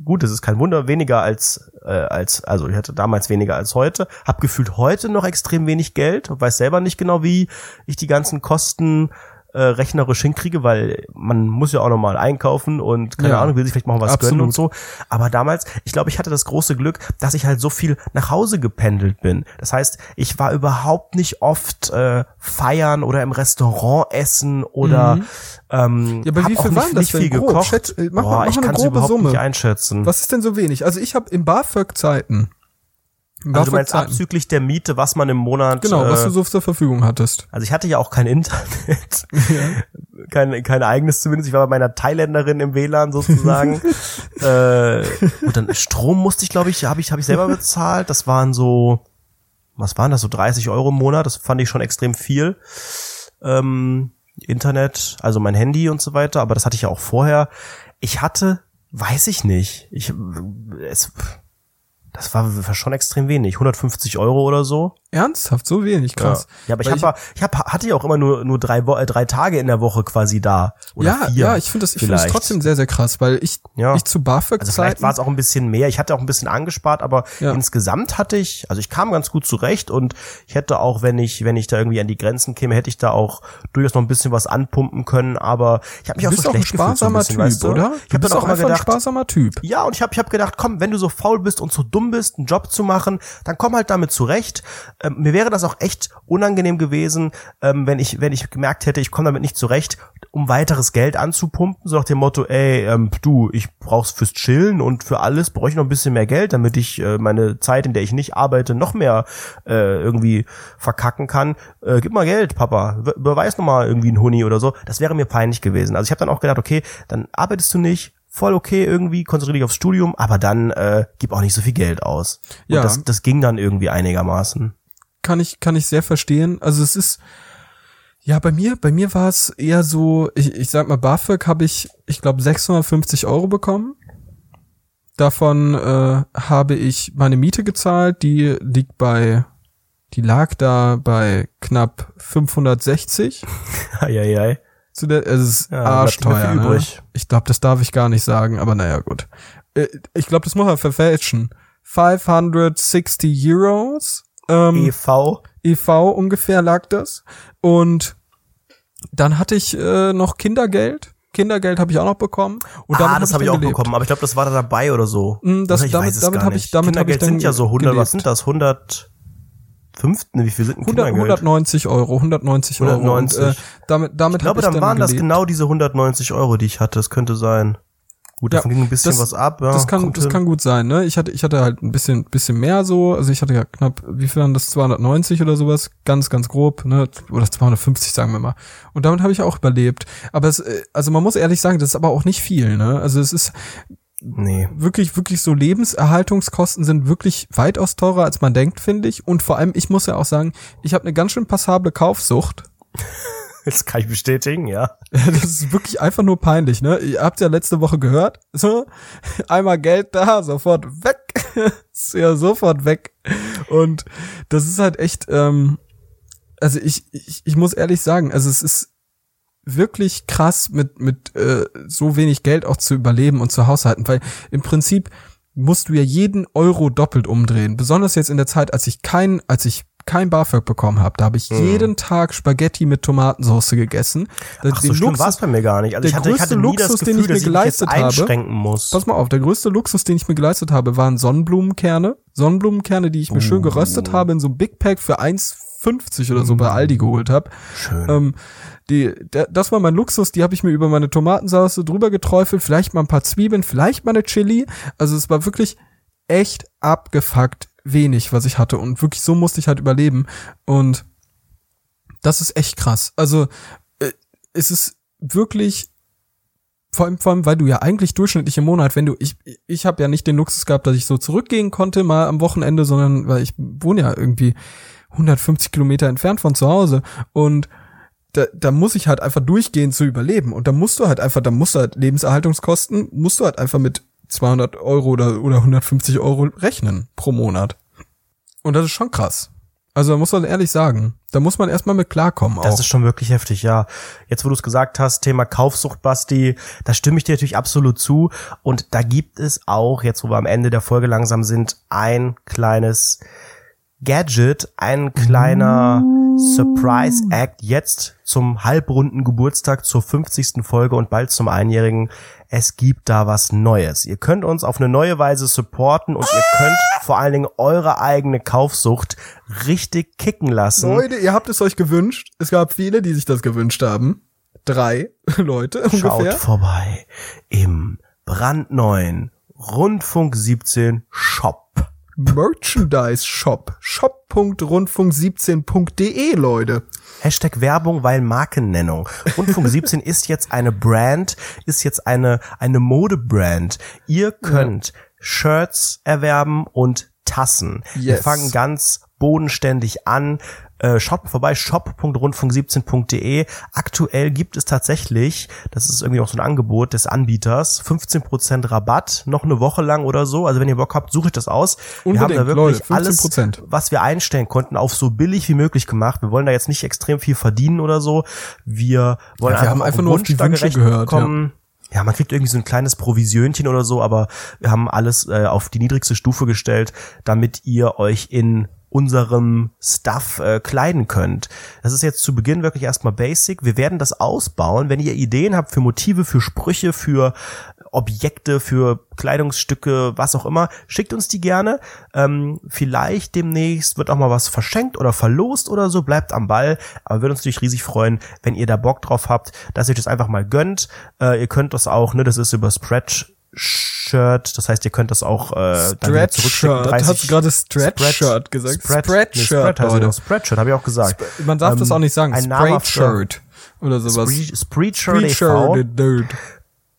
gut, das ist kein Wunder, weniger als äh, als also ich hatte damals weniger als heute. Hab gefühlt heute noch extrem wenig Geld. Weiß selber nicht genau, wie ich die ganzen Kosten äh, rechnerisch hinkriege, weil man muss ja auch nochmal einkaufen und keine Ja. Ahnung, will sich vielleicht mal was Absolut. gönnen und so. Aber damals, ich glaube, ich hatte das große Glück, dass ich halt so viel nach Hause gependelt bin. Das heißt, ich war überhaupt nicht oft äh, feiern oder im Restaurant essen oder ähm, Ja, aber wie auch viel nicht, waren das nicht viel grob? gekocht. Schätz- äh, mach mal- Boah, mach ich mal eine kann es grobe überhaupt Summe. nicht einschätzen. Was ist denn so wenig? Also ich habe in BAföG-Zeiten. Also du meinst abzüglich der Miete, was man im Monat Genau, was äh, du so zur Verfügung hattest. Also ich hatte ja auch kein Internet. kein, kein eigenes zumindest. Ich war bei meiner Thailänderin im WLAN sozusagen. äh, und dann Strom musste ich, glaube ich, habe ich, hab ich selber bezahlt. Das waren so, was waren das, so 30 Euro im Monat. Das fand ich schon extrem viel. Ähm, Internet, also mein Handy und so weiter, aber das hatte ich ja auch vorher. Ich hatte, weiß ich nicht, ich, es, das war, schon extrem wenig, 150 Euro oder so. Ernsthaft, so wenig, krass. Ja, aber Weil ich, hab, ich hab, hatte ja auch immer nur, nur drei, äh, drei Tage in der Woche quasi da. Oder ja, vier ja, ich finde das, ich finde das trotzdem sehr, sehr krass, weil ich, Ja. ich zu BAföG Also vielleicht war es auch ein bisschen mehr. Ich hatte auch ein bisschen angespart, aber Ja. insgesamt hatte ich, also ich kam ganz gut zurecht und ich hätte auch, wenn ich, wenn ich da irgendwie an die Grenzen käme, hätte ich da auch durchaus noch ein bisschen was anpumpen können. Aber ich habe mich auch so auch ein schlecht gefühlt, so ein sparsamer bisschen, Typ, weißt du? oder? Ich habe dann auch auch mal einfach ein gedacht, sparsamer Typ. ja, und ich habe ich hab gedacht, komm, wenn du so faul bist und so dumm bist, einen Job zu machen, dann komm halt damit zurecht. Ähm, mir wäre das auch echt unangenehm gewesen, ähm, wenn ich wenn ich gemerkt hätte, ich komme damit nicht zurecht, um weiteres Geld anzupumpen, so nach dem Motto, ey, ähm, du, ich brauch's fürs Chillen und für alles brauche ich noch ein bisschen mehr Geld, damit ich äh, meine Zeit, in der ich nicht arbeite, noch mehr äh, irgendwie verkacken kann. Äh, gib mal Geld, Papa, Be- beweis noch mal irgendwie einen Huni oder so. Das wäre mir peinlich gewesen. Also ich habe dann auch gedacht, okay, dann arbeitest du nicht, voll okay irgendwie, konzentriere dich aufs Studium, aber dann äh, gib auch nicht so viel Geld aus. Und Ja. das, das ging dann irgendwie einigermaßen. Kann ich kann ich sehr verstehen. Also es ist ja bei mir bei mir war es eher so. Ich, ich sag mal BAföG habe ich ich glaube 650 Euro bekommen. Davon äh, habe ich meine Miete gezahlt. Die liegt bei die lag da bei knapp 560 Eieiei. zu der es ist Ja, arschteuer. Ne? übrig. Ich glaube, das darf ich gar nicht sagen, aber naja, gut. Äh, Ich glaube, das muss man verfälschen. 560 Euros. Ähm, EV. EV ungefähr lag das. Und dann hatte ich äh, noch Kindergeld. Kindergeld habe ich auch noch bekommen. Und damit ah, das habe ich dann auch gelebt. bekommen, aber ich glaube, das war da dabei oder so. Mm, das- ich damit- weiß es damit gar hab ich- nicht. damit hab ich Kindergeld dann sind ja so 100, gelebt. was sind das? 105? Ne, wie viel sind denn 100, Kindergeld? 190 Euro, 190 Euro. 190. Und, äh, damit damit ich glaube, hab ich dann waren das gelebt. genau diese 190 Euro, die ich hatte. Das könnte sein. Gut, Ja, davon ging ein bisschen das- was ab. Ja, das kann, das kann gut sein, ne? Ich hatte, ich hatte halt ein bisschen, bisschen mehr so, also ich hatte ja knapp, wie viel waren das, 290 oder sowas, ganz, ganz grob, ne? Oder 250, sagen wir mal. Und damit habe ich auch überlebt. Aber es, äh, also man muss ehrlich sagen, das ist aber auch nicht viel, ne? Also es ist Nee. wirklich, wirklich so Lebenserhaltungskosten sind wirklich weitaus teurer, als man denkt, finde ich. Und vor allem, ich muss ja auch sagen, ich habe eine ganz schön passable Kaufsucht. Das kann ich bestätigen, ja. Das ist wirklich einfach nur peinlich, ne? Ihr habt ja letzte Woche gehört. So, einmal Geld da, sofort weg. ist ja sofort weg. Und das ist halt echt, ähm, also ich, ich, ich muss ehrlich sagen, also es ist wirklich krass, mit, mit äh, so wenig Geld auch zu überleben und zu haushalten, weil im Prinzip musst du ja jeden Euro doppelt umdrehen. Besonders jetzt in der Zeit, als ich kein, als ich kein BAföG bekommen habe, da habe ich Mhm. jeden Tag Spaghetti mit Tomatensauce gegessen. Ach so, schlimm war es bei mir gar nicht. Also der ich hatte, ich größte hatte nie das Luxus, Gefühl, den ich mir dass ich geleistet habe- muss. Pass mal auf, der größte Luxus, den ich mir geleistet habe, waren Sonnenblumenkerne. Sonnenblumenkerne, die ich mir schön Uh. geröstet habe in so einem Big Pack für 1,50 oder so bei Aldi geholt habe. Schön. Ähm, die, der, das war mein Luxus, die habe ich mir über meine Tomatensauce drüber geträufelt, vielleicht mal ein paar Zwiebeln, vielleicht mal eine Chili. Also es war wirklich echt abgefuckt wenig, was ich hatte. Und wirklich so musste ich halt überleben. Und das ist echt krass. Also äh, es ist wirklich vor allem, vor allem, weil du ja eigentlich durchschnittlich im Monat, wenn du, ich, ich habe ja nicht den Luxus gehabt, dass ich so zurückgehen konnte mal am Wochenende, sondern weil ich wohne ja irgendwie 150 Kilometer entfernt von zu Hause. Und da, da muss ich halt einfach durchgehen zu überleben. Und da musst du halt einfach, da musst du halt Lebenserhaltungskosten, musst du halt einfach mit 200 Euro oder, oder 150 Euro rechnen pro Monat. Und das ist schon krass. Also da muss man ehrlich sagen, da muss man erstmal mit klarkommen auch. Das ist schon wirklich heftig, ja. Jetzt, wo du es gesagt hast, Thema Kaufsucht, Basti, da stimme ich dir natürlich absolut zu. Und da gibt es auch, jetzt wo wir am Ende der Folge langsam sind, ein kleines Gadget, ein kleiner Surprise Act jetzt zum halbrunden Geburtstag zur 50. Folge und bald zum Einjährigen. Es gibt da was Neues. Ihr könnt uns auf eine neue Weise supporten und ihr könnt vor allen Dingen eure eigene Kaufsucht richtig kicken lassen. Leute, ihr habt es euch gewünscht. Es gab viele, die sich das gewünscht haben. Drei Leute Schaut ungefähr. vorbei im brandneuen Rundfunk 17 Shop. Merchandise Shop. Shop.rundfunk17.de, Leute. Hashtag Werbung, weil Markennennung. Rundfunk 17 ist jetzt eine Brand, ist jetzt eine, eine Modebrand. Ihr könnt Shirts erwerben und Tassen. Wir Yes. fangen ganz bodenständig an. Äh, schaut mal vorbei, shop.rundfunk17.de. Aktuell gibt es tatsächlich, das ist irgendwie noch so ein Angebot des Anbieters, 15% Rabatt, noch eine Woche lang oder so. Also wenn ihr Bock habt, suche ich das aus. Unbedingt, wir haben da wirklich Leute, 15%. alles, was wir einstellen konnten, auf so billig wie möglich gemacht. Wir wollen da jetzt nicht extrem viel verdienen oder so. Wir wollen Ja, wir haben auf einfach nur auf die Wünsche gehört, bekommen. Ja, man kriegt irgendwie so ein kleines Provisionchen oder so, aber wir haben alles äh, auf die niedrigste Stufe gestellt, damit ihr euch in unserem Stuff äh, kleiden könnt. Das ist jetzt zu Beginn wirklich erstmal basic. Wir werden das ausbauen. Wenn ihr Ideen habt für Motive, für Sprüche, für Objekte, für Kleidungsstücke, was auch immer, schickt uns die gerne. Ähm, vielleicht demnächst wird auch mal was verschenkt oder verlost oder so. Bleibt am Ball. Aber würde uns natürlich riesig freuen, wenn ihr da Bock drauf habt, dass ihr das einfach mal gönnt. Äh, ihr könnt das auch, ne, das ist über Spreadshirt. Das heißt, ihr könnt das auch äh, dann wieder zurückschicken. Spreadshirt. Hast du gerade Spreadshirt gesagt? Spread, Spreadshirt, nee, Spread heißt Leute. auch Spreadshirt, habe ich auch gesagt. Man darf das Ähm, auch nicht sagen. ein namhafter Spreadshirt oder sowas. Spreadshirt e.V. Spreadshirt, dude.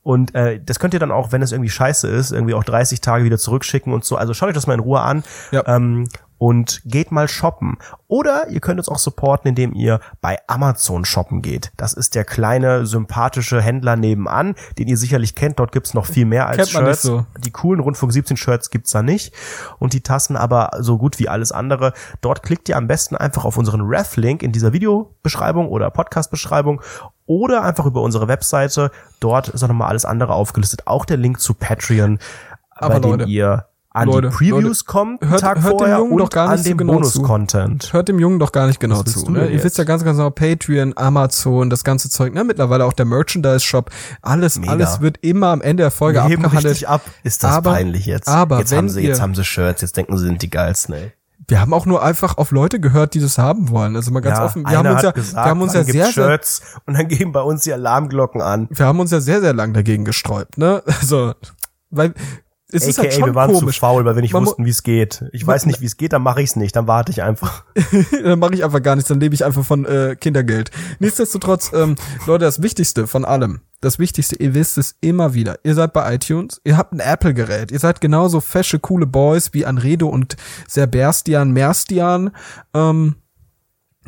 Und äh, das könnt ihr dann auch, wenn es irgendwie scheiße ist, irgendwie auch 30 Tage wieder zurückschicken und so. Also schaut euch das mal in Ruhe an Ja. ähm, und geht mal shoppen. Oder ihr könnt uns auch supporten, indem ihr bei Amazon shoppen geht. Das ist der kleine, sympathische Händler nebenan, den ihr sicherlich kennt. Dort gibt's noch viel mehr als Shirts. so. Die coolen Rundfunk 17 Shirts gibt's da nicht. Und die Tassen aber so gut wie alles andere. Dort klickt ihr am besten einfach auf unseren Ref-Link in dieser Videobeschreibung oder Podcast-Beschreibung oder einfach über unsere Webseite. Dort ist auch nochmal alles andere aufgelistet. Auch der Link zu Patreon, Aber bei dem ihr an Leute, die Previews Leute, kommt, hört- Tag hört dem vorher Jungen und doch gar nicht an so dem genau zu. Bonus-Content. Hört dem Jungen doch gar nicht genau zu. Ne? Ihr wisst ja ganz genau Patreon, Amazon, das ganze Zeug. Ne? Mittlerweile auch der Merchandise-Shop. Alles, Mega. alles wird immer am Ende der Folge Wir heben abgehandelt. ab. Ist das Aber- peinlich jetzt? aber jetzt haben sie, jetzt ihr- haben sie Shirts, jetzt denken sie sind die geilsten, ey. Wir haben auch nur einfach auf Leute gehört, die das haben wollen. Also mal ganz offen. Wir haben uns ja, gesagt, wir haben uns ja sehr, Shirts und dann gehen bei uns die Alarmglocken an. wir haben uns ja sehr, sehr lang dagegen gesträubt. Ne? Also, weil es ist AKA, halt schon wir waren komisch. zu faul, weil wir nicht Man wussten, wie es geht. Ich weiß nicht, wie es geht, dann mache ich's nicht, dann warte ich einfach. dann mache ich einfach gar nichts, dann lebe ich einfach von äh, Kindergeld. Nichtsdestotrotz, ähm, Leute, das Wichtigste von allem, das Wichtigste, ihr wisst es immer wieder. Ihr seid bei iTunes, ihr habt ein Apple-Gerät, ihr seid genauso fesche, coole Boys wie Anredo und Serberstian Merstian. Ähm,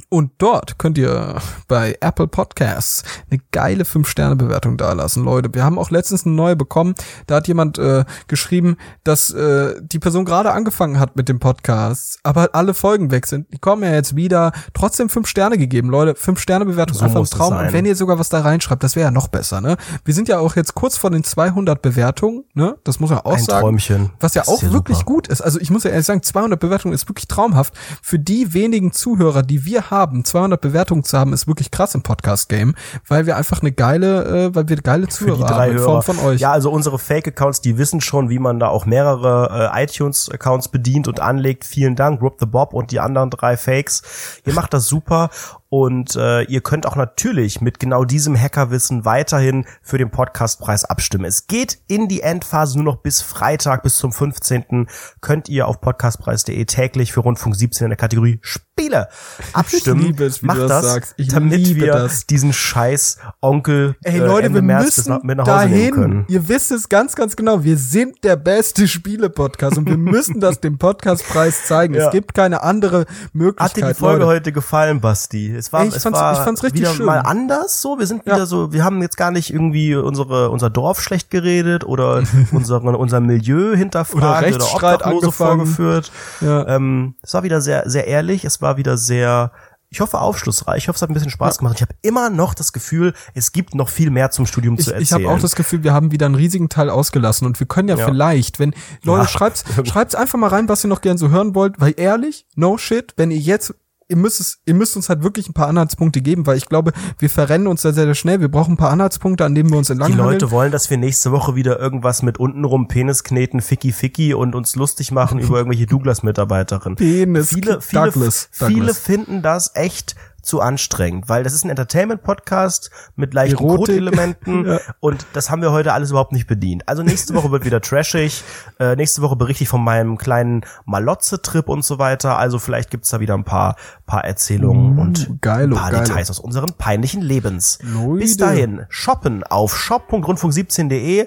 und dort könnt ihr bei Apple Podcasts eine geile 5-Sterne-Bewertung dalassen, Leute. Wir haben auch letztens eine neue bekommen. Da hat jemand äh, geschrieben, dass äh, die Person gerade angefangen hat mit dem Podcast, aber alle Folgen weg sind. Die kommen ja jetzt wieder. Trotzdem 5 Sterne gegeben, Leute. 5-Sterne-Bewertung So einfach ein Traum. Und wenn ihr sogar was da reinschreibt, das wäre ja noch besser, ne? Wir sind ja auch jetzt kurz vor den 200 Bewertungen, ne? Das muss man auch Ein sagen. Träumchen. Was ja Das auch wirklich super. gut ist. Also ich muss ja ehrlich sagen, 200 Bewertungen ist wirklich traumhaft. Für die wenigen Zuhörer, die wir haben, 200 Bewertungen zu haben, ist wirklich krass im Podcast-Game, weil wir einfach eine geile, äh, weil wir geile Für die Zuhörer drei haben in Form von euch. Ja, also unsere Fake-Accounts, die wissen schon, wie man da auch mehrere äh, iTunes-Accounts bedient und anlegt. Vielen Dank, Rob the Bob und die anderen drei Fakes. Ihr macht das super und äh, ihr könnt auch natürlich mit genau diesem Hackerwissen weiterhin für den Podcastpreis abstimmen. Es geht in die Endphase nur noch bis Freitag, bis zum 15. könnt ihr auf podcastpreis.de täglich für Rundfunk 17 in der Kategorie Spiele abstimmen. Ich liebe es, wie Macht du das das, sagst. Ich damit liebe wir das. diesen scheiß Onkel Ey äh, Leute, Ende wir März müssen mit nach Hause nehmen dahin. können. Ihr wisst es ganz, ganz genau. Wir sind der beste Spiele-Podcast und wir müssen das dem Podcastpreis zeigen. Ja. Es gibt keine andere Möglichkeit. Hat dir die Folge Leute. heute gefallen, Basti? Es war, Ey, ich es fand's- war ich fand's richtig wieder schön. mal anders so. Wir sind wieder Ja. so, wir haben jetzt gar nicht irgendwie unsere, unser Dorf schlecht geredet oder unsere, unser Milieu hinterfragt Oder oder, Obdachlose vorgeführt. Ja. Ähm, es war wieder sehr, sehr ehrlich. Es war wieder sehr, ich hoffe aufschlussreich. Ich hoffe, es hat ein bisschen Spaß gemacht. Ich habe immer noch das Gefühl, es gibt noch viel mehr zum Studium Ich, zu ich erzählen. habe auch das Gefühl, wir haben wieder einen riesigen Teil ausgelassen und wir können ja, Ja. vielleicht, wenn Leute Ja. schreibt's, schreibt's einfach mal rein, was ihr noch gern so hören wollt, weil ehrlich, no shit, wenn ihr jetzt ihr müsst es, ihr müsst uns halt wirklich ein paar Anhaltspunkte geben, weil ich glaube, wir verrennen uns da sehr, sehr schnell. Wir brauchen ein paar Anhaltspunkte, an denen wir uns Die entlanghangeln. Leute wollen, dass wir nächste Woche wieder irgendwas mit untenrum Penis kneten, Ficky Ficky und uns lustig machen über irgendwelche Douglas-Mitarbeiterinnen. Penis, Viele, viele, Douglas, viele Douglas. finden das echt zu anstrengend, weil das ist ein Entertainment-Podcast mit leichten. Code-Elementen Ja. und das haben wir heute alles überhaupt nicht bedient. Also nächste Woche wird wieder trashig, äh, nächste Woche berichte ich von meinem kleinen Malotze-Trip und so weiter, also vielleicht gibt's da wieder ein paar, paar Erzählungen und Mm, geilo, ein paar geilo. Details aus unseren peinlichen Lebens. Leute. Bis dahin, shoppen auf shop.rundfunk17.de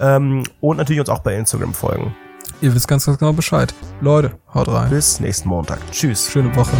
ähm, und natürlich uns auch bei Instagram folgen. Ihr wisst ganz, ganz genau Bescheid. Leute, haut rein. Bis nächsten Montag. Tschüss. Schöne Woche.